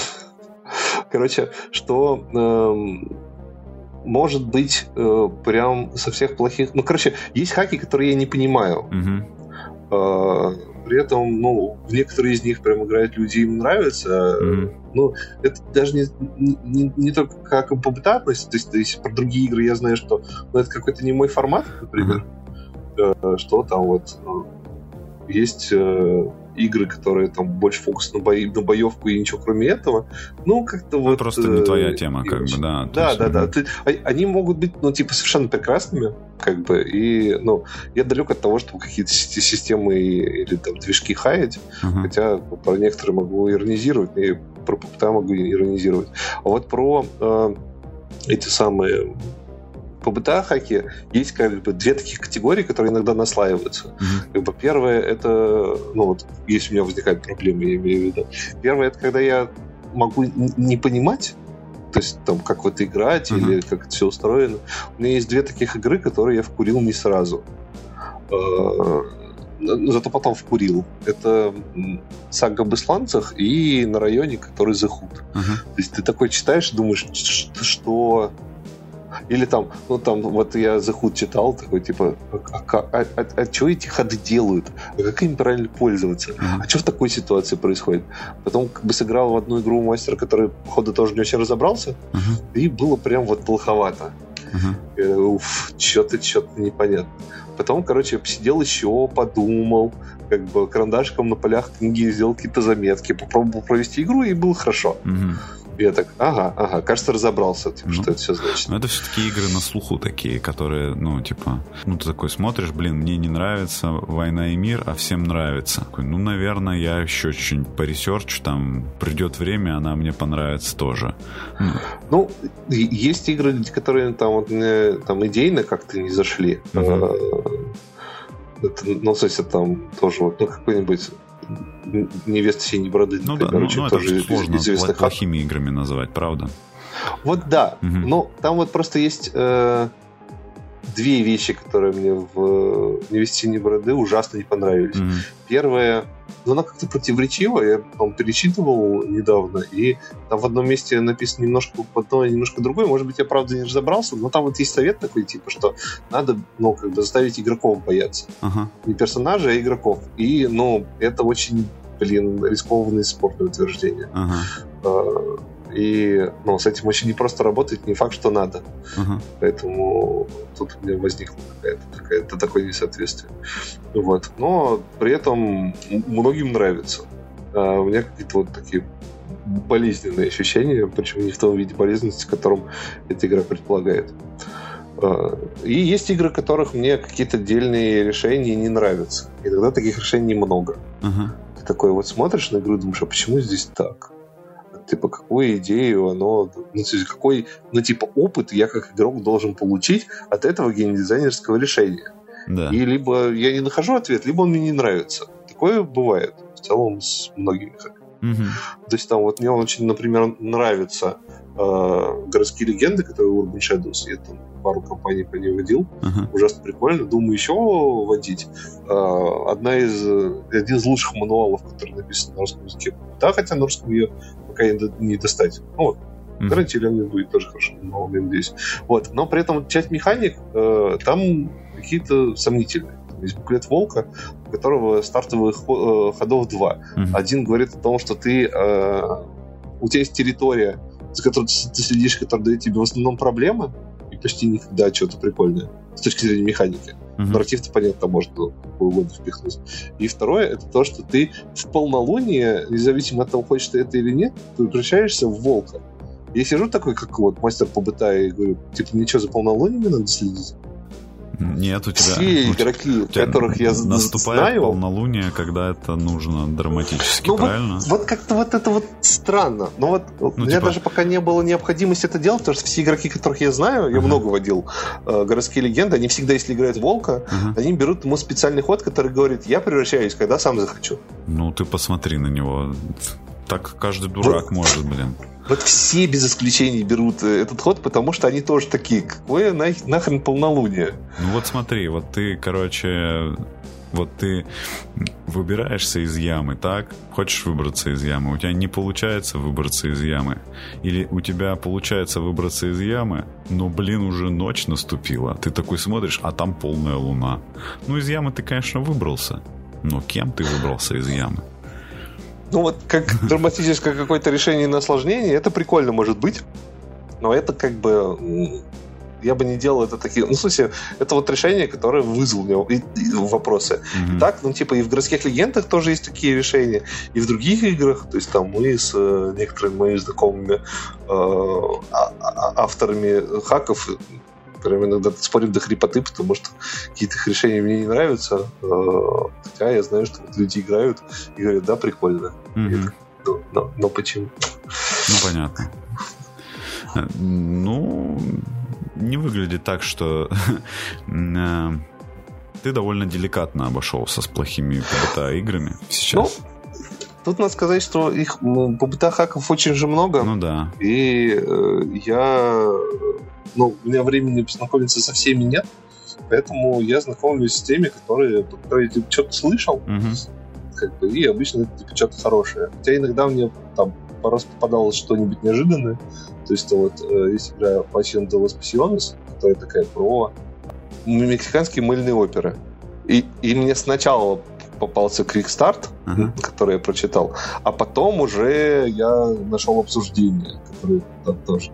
Короче, что эм, может быть э, прям со всех плохих... Ну, короче, есть хаки, которые я не понимаю. Угу. Э, при этом, ну, в некоторые из них прям играют люди, им нравится. Угу. Ну, это даже не, не, не только как попытатность, то есть, то есть про другие игры я знаю, что ну, это какой-то не мой формат, например. Угу. Э, что там вот ну, есть э, игры, которые там больше фокус на, бои, на боевку и ничего кроме этого. Ну, как-то ну, вот... Просто не твоя э, тема, как бы, да. Да, да, да. Ты, они могут быть, ну, типа, совершенно прекрасными, как бы, и, ну, я далек от того, чтобы какие-то системы или там движки хаять, uh-huh. хотя про некоторые могу иронизировать, мне про ПБТА могу иронизировать. А вот про э, эти самые по БТА хаке есть как бы две таких категории, которые иногда наслаиваются. Mm-hmm. Как бы первое это, ну вот, если у меня возникают проблемы, я имею в виду. Первое это когда я могу не понимать, то есть там как вот играть mm-hmm. или как это все устроено. У меня есть две таких игры, которые я вкурил не сразу. А, зато потом вкурил. Это сага об исландцах и на районе, который Hood. Uh-huh. То есть ты такой читаешь, думаешь, что или там, ну там, вот я Hood читал, такой, типа, а, а, а, а, а что эти ходы делают? А как им правильно пользоваться? А что в такой ситуации происходит? Потом как бы сыграл в одну игру мастер, который, походу, тоже не очень разобрался, uh-huh. и было прям вот плоховато. Uh-huh. Уф, что-то, что-то непонятно. Потом, короче, я посидел еще, подумал, как бы карандашком на полях книги сделал какие-то заметки, попробовал провести игру, и было хорошо. Uh-huh я так, ага, ага, кажется, разобрался, типа, ну, что это все значит. Ну, это все-таки игры на слуху такие, которые, ну, типа, ну, ты такой смотришь, блин, мне не нравится «Война и мир», а всем нравится. Такой, ну, наверное, я еще что-нибудь поресерчу, там, придет время, она мне понравится тоже. Ну, ну есть игры, которые там, вот, мне, там идейно как-то не зашли. Uh-huh. Это, ну, то есть, там тоже вот, ну, какой-нибудь невеста синей бороды. Ну, да, короче, ну, ну, тоже сложно известных плохими играми называть, правда? Вот да. Угу. Но там вот просто есть э, две вещи, которые мне в «Невесте синей бороды» ужасно не понравились. Угу. Первое но она как-то противоречива. Я там перечитывал недавно, и там в одном месте написано немножко одно, немножко другое. Может быть, я правда не разобрался, но там вот есть совет такой, типа, что надо, ну, как бы заставить игроков бояться. Uh-huh. Не персонажей, а игроков. И, ну, это очень, блин, рискованное спортное утверждение. Uh-huh. И ну, с этим очень непросто работать, не факт, что надо. Uh-huh. Поэтому тут у меня возникло какое-то, какое-то такое несоответствие. Вот. Но при этом многим нравится. А у меня какие-то вот такие болезненные ощущения, причем не в том виде болезненности, в котором эта игра предполагает. А, и есть игры, которых мне какие-то отдельные решения не нравятся. Иногда таких решений много. Uh-huh. Ты такой вот смотришь на игру и думаешь, а почему здесь так? Типа, какую идею оно, ну, какой, ну, типа, опыт я как игрок должен получить от этого геймдизайнерского решения. Да. И либо я не нахожу ответ, либо он мне не нравится. Такое бывает в целом с многими Угу. То есть там вот мне он очень, например, нравится э, городские легенды, которые Urban Shadows. Я там пару компаний по ней водил. Uh-huh. Ужасно прикольно. Думаю, еще водить. Э, одна из, один из лучших мануалов, который написан на русском языке. Да, хотя на русском ее пока не достать. Ну, вот. Mm-hmm. будет тоже хорошо, но надеюсь. Вот. Но при этом часть механик э, там какие-то сомнительные. Есть буклет Волка, у которого стартовых э, ходов два. Mm-hmm. Один говорит о том, что ты э, у тебя есть территория, за которой ты следишь, которая дает тебе в основном проблемы, и почти никогда что-то прикольное с точки зрения механики. Uh-huh. Нарратив-то, понятно, можно какой угодно впихнуть. И второе, это то, что ты в полнолуние, независимо от того, хочешь ты это или нет, ты превращаешься в волка. Я сижу такой, как вот мастер по быта, и говорю, типа, ничего, за полнолунием надо следить? Нет, у тебя... Все игроки, у тебя которых я наступает знаю... полнолуние, когда это нужно драматически, ну, правильно? Вот, вот как-то вот это вот странно. Но вот ну, у меня типа... даже пока не было необходимости это делать, потому что все игроки, которых я знаю, я uh-huh. много водил э, городские легенды, они всегда, если играют волка, uh-huh. они берут ему специальный ход, который говорит, я превращаюсь, когда сам захочу. Ну, ты посмотри на него. Так каждый дурак вот, может, блин. Вот все без исключения берут э, этот ход, потому что они тоже такие, какое на, нахрен полнолуние. Ну вот смотри, вот ты, короче, вот ты выбираешься из ямы, так? Хочешь выбраться из ямы, у тебя не получается выбраться из ямы. Или у тебя получается выбраться из ямы, но, блин, уже ночь наступила. Ты такой смотришь, а там полная луна. Ну, из ямы ты, конечно, выбрался. Но кем ты выбрался из ямы? Ну вот как драматическое какое-то решение на осложнение, это прикольно может быть. Но это как бы я бы не делал это такие. Ну, в смысле, это вот решение, которое вызвало мне и, и вопросы. Mm-hmm. Так, ну, типа, и в городских легендах тоже есть такие решения, и в других играх, то есть там мы с э, некоторыми моими знакомыми э, а, а, авторами хаков прям иногда спорим до хрипоты, потому что какие-то их решения мне не нравятся. Э, хотя я знаю, что люди играют и говорят, да, прикольно. Mm-hmm. Но, но, но почему? Ну, понятно. Ну, не выглядит так, что э, ты довольно деликатно обошелся с плохими PBTA играми сейчас. Тут надо сказать, что их PBTA хаков очень же много. Ну да. И э, я... Ну, у меня времени познакомиться со всеми нет, поэтому я знакомлюсь с теми, которые, которые типа, что-то слышал, угу. как бы, и обычно это типа, что-то хорошее. Хотя иногда мне там пару раз попадалось что-нибудь неожиданное. То есть вот э, есть игра Passion de los Pasiones, которая такая про мексиканские мыльные оперы. И, и мне сначала попался Quick uh-huh. который я прочитал, а потом уже я нашел обсуждение, которое там тоже.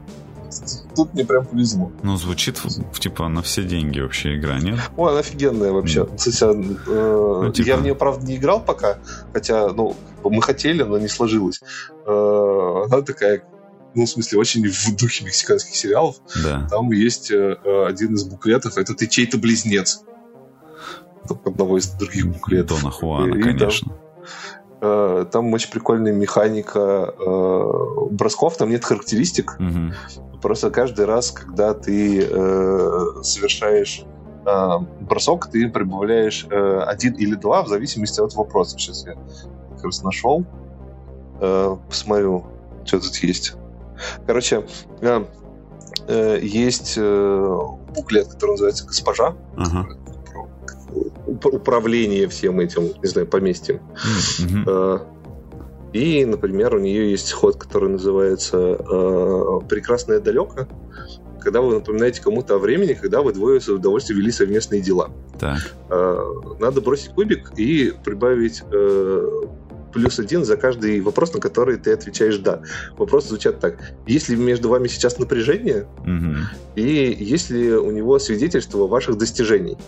Тут мне прям повезло. Ну, звучит типа на все деньги вообще игра, нет? Ой, она офигенная вообще. Mm. Кстати, э, ну, типа... Я в нее, правда, не играл пока, хотя, ну, мы хотели, но не сложилось. Э, она такая ну, в смысле, очень в духе мексиканских сериалов. Да. Там есть э, один из буклетов, это ты чей-то близнец. Одного из других буклетов. Дона Хуана, и, конечно. Там, э, там очень прикольная механика э, бросков, там нет характеристик. Угу. Просто каждый раз, когда ты э, совершаешь э, бросок, ты прибавляешь э, один или два в зависимости от вопроса. Сейчас я как раз нашел. Э, посмотрю, что тут есть. Короче, э, э, есть э, буклет, который называется «Госпожа», ага. Управление всем этим, не знаю, поместьем. Mm-hmm. И, например, у нее есть ход, который называется «Прекрасное далеко», когда вы напоминаете кому-то о времени, когда вы двое с удовольствием вели совместные дела. Так. Надо бросить кубик и прибавить плюс один за каждый вопрос, на который ты отвечаешь «да». Вопросы звучат так. Есть ли между вами сейчас напряжение? Угу. И есть ли у него свидетельство ваших достижений?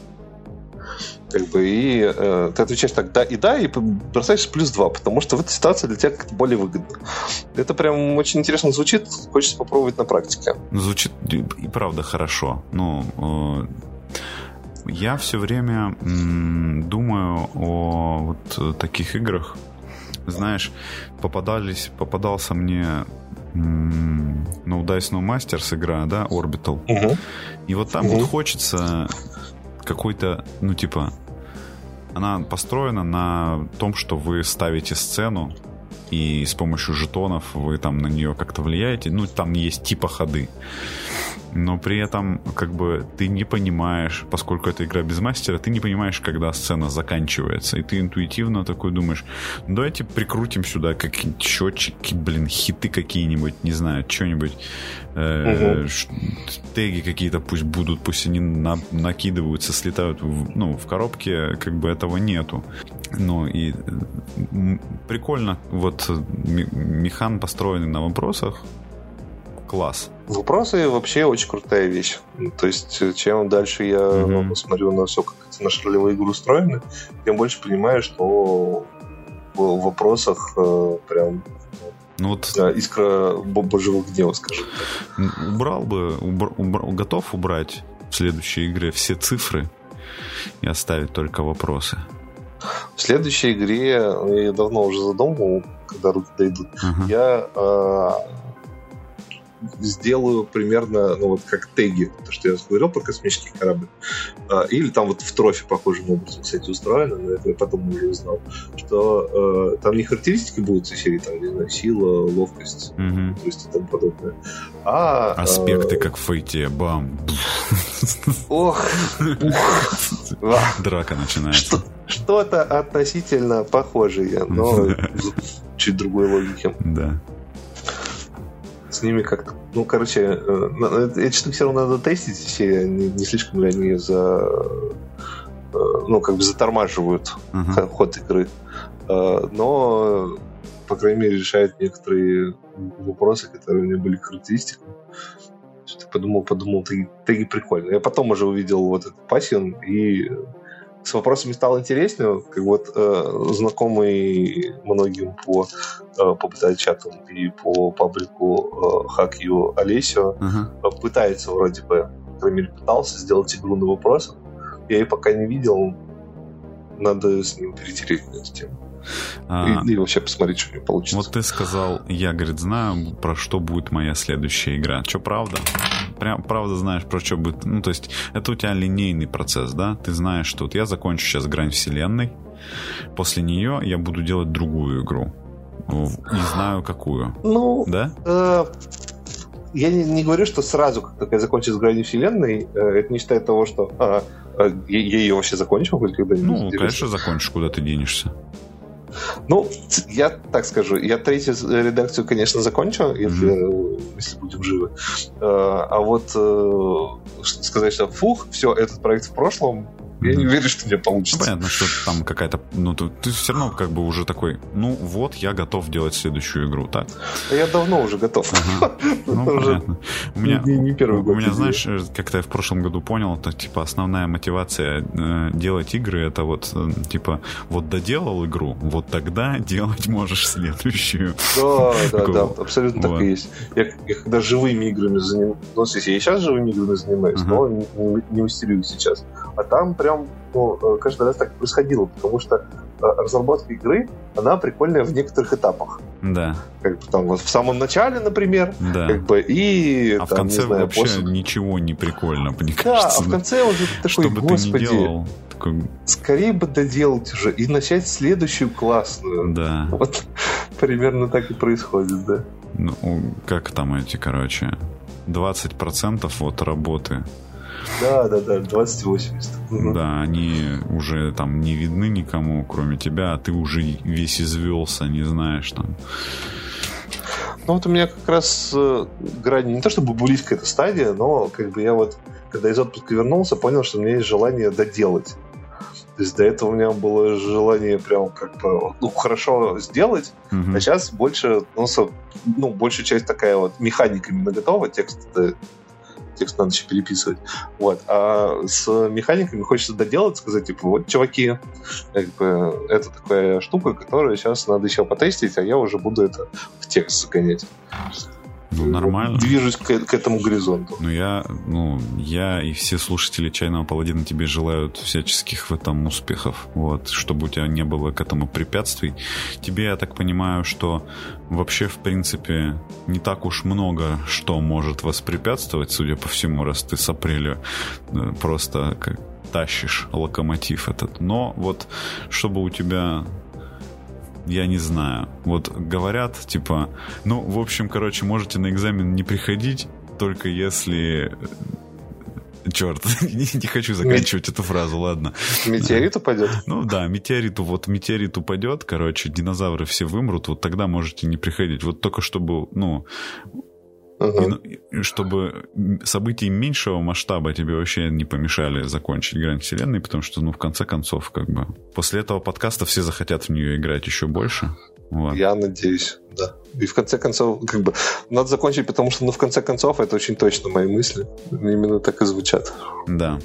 Как бы, и э, ты отвечаешь так «да» и «да», и бросаешь плюс два, потому что в этой ситуации для тебя как-то более выгодно. Это прям очень интересно звучит, хочется попробовать на практике. Звучит и правда хорошо. Ну, э я все время м, думаю о вот таких играх, знаешь, попадались, попадался мне ну, Dice No Masters игра, да, Orbital. Угу. И вот там угу. вот хочется какой-то, ну, типа, она построена на том, что вы ставите сцену, и с помощью жетонов вы там на нее как-то влияете. Ну, там есть типа ходы но при этом как бы ты не понимаешь, поскольку это игра без мастера, ты не понимаешь, когда сцена заканчивается, и ты интуитивно такой думаешь, ну давайте прикрутим сюда какие-нибудь счетчики, блин, хиты какие-нибудь, не знаю, что-нибудь, э, угу. теги какие-то пусть будут, пусть они на, накидываются, слетают, в, ну, в коробке как бы этого нету. Ну и прикольно, вот механ построенный на вопросах, класс. Вопросы вообще очень крутая вещь. То есть, э, чем дальше я mm-hmm. смотрю на все, как эти наши ролевые игры устроены, тем больше понимаю, что в вопросах э, прям ну вот да, искра божьего гнева, скажем так. Убрал бы, убр, убр, готов убрать в следующей игре все цифры и оставить только вопросы. В следующей игре я давно уже задумывал, когда руки дойдут. Uh-huh. Я э, сделаю примерно, ну вот как теги, то, что я говорил про космический корабль. А, или там вот в трофе похожим образом, кстати, устроено, но это я потом уже узнал, что э, там не характеристики будут из серии, там, не знаю, сила, ловкость, угу. то есть и тому подобное. А, Аспекты, э, как в фейте, бам. Ох. Драка начинается. Что-то относительно похожее, но чуть другой логики. Да с ними как-то... Ну, короче, э, эти штуки все равно надо тестить, все не, не слишком ли они за... Э, ну, как бы затормаживают uh-huh. ход игры. Э, но, по крайней мере, решают некоторые вопросы, которые у меня были характеристиками. Что-то подумал, подумал, теги, теги прикольно. Я потом уже увидел вот этот пассион и с вопросами стало интереснее. Как вот э, знакомый многим по, э, по чатам и по паблику э, Хакью Олесио uh-huh. пытается вроде бы, по крайней мере, пытался сделать игру на вопросы. Я ее пока не видел. Надо с ним перетереть на эту тему. А, и, и вообще посмотреть, что у него получится. Вот ты сказал, я, говорит, знаю, про что будет моя следующая игра. Что, правда? Прям, правда знаешь, про что будет? Ну, то есть, это у тебя линейный процесс, да? Ты знаешь, что вот я закончу сейчас грань вселенной, после нее я буду делать другую игру. Не знаю, какую. Ну, да? Э, я не, не говорю, что сразу, как только я закончу с гранью вселенной, э, это не считает того, что а, а, я, я ее вообще закончил когда-нибудь. Ну, конечно, закончишь, куда ты денешься. Ну, я так скажу, я третью редакцию, конечно, закончу, если, mm-hmm. если будем живы. Э, а вот э, сказать, что фух, все, этот проект в прошлом, я не уверен, что мне получится. Ну, понятно, что там какая-то... Ну, ты, ты все равно как бы уже такой, ну вот, я готов делать следующую игру, так? Я давно уже готов. Ага. Ну, понятно. У меня, не, не первый год. У меня, знаешь, как-то я в прошлом году понял, это типа основная мотивация э, делать игры, это вот э, типа вот доделал игру, вот тогда делать можешь следующую. Да, да, да, абсолютно так и есть. Я, я когда живыми играми занимаюсь, ну, я сейчас живыми играми занимаюсь, но не, не, не мастерю сейчас. А там прям ну, э, каждый раз так происходило, потому что э, разработка игры, она прикольная в некоторых этапах. Да. Как бы там вот в самом начале, например, да. как бы и а там, в конце знаю, вообще после... ничего не прикольно, мне да, кажется. а в конце уже такой, Что бы господи, ты не делал, такой... скорее бы доделать уже и начать следующую классную. Да. Вот примерно так и происходит, да. Ну, как там эти, короче, 20% вот работы да, да, да, 2080. Да, они уже там не видны никому, кроме тебя, а ты уже весь извелся, не знаешь там. Ну вот у меня как раз э, грани, не то чтобы близко эта стадия, но как бы я вот, когда из отпуска вернулся, понял, что у меня есть желание доделать. То есть до этого у меня было желание прям как бы ну, хорошо сделать, mm-hmm. а сейчас больше, ну, со, ну, большая часть такая вот механика именно готова, текст текст надо еще переписывать. Вот. А с механиками хочется доделать, сказать, типа, вот, чуваки, как бы, это такая штука, которую сейчас надо еще потестить, а я уже буду это в текст загонять. Ну, нормально. Движусь к, к этому горизонту. Ну, я, ну, я и все слушатели Чайного Паладина тебе желают всяческих в этом успехов. Вот, чтобы у тебя не было к этому препятствий. Тебе, я так понимаю, что вообще, в принципе, не так уж много что может воспрепятствовать, судя по всему, раз ты с апреля э, просто как тащишь локомотив этот. Но вот, чтобы у тебя я не знаю. Вот говорят, типа, ну, в общем, короче, можете на экзамен не приходить, только если Черт, не, хочу заканчивать Мет... эту фразу, ладно. Метеорит упадет? Ну да, метеорит, вот метеорит упадет, короче, динозавры все вымрут, вот тогда можете не приходить. Вот только чтобы, ну, Uh-huh. И, чтобы события меньшего масштаба тебе вообще не помешали закончить Грань Вселенной, потому что, ну, в конце концов, как бы, после этого подкаста все захотят в нее играть еще больше. Вот. Я надеюсь, да. И в конце концов, как бы, надо закончить, потому что, ну, в конце концов, это очень точно мои мысли. Именно так и звучат. Да.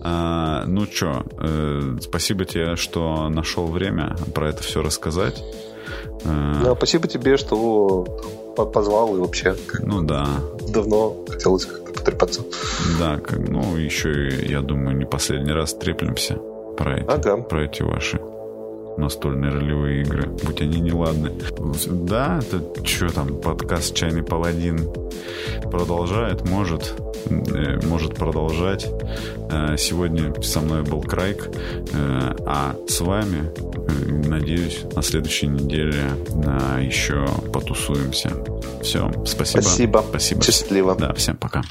А, ну что, э, спасибо тебе, что нашел время про это все рассказать. А... Да, спасибо тебе, что позвал и вообще. Ну да. Давно хотелось как-то потрепаться. Да, как, ну еще, я думаю, не последний раз треплемся про эти, ага. про эти ваши настольные ролевые игры, будь они неладны. Да, это что там, подкаст «Чайный паладин» продолжает, может, э, может продолжать. Э, сегодня со мной был Крайк, э, а с вами, надеюсь, на следующей неделе еще потусуемся. Все, спасибо. Спасибо. Спасибо. Счастливо. Да, всем пока.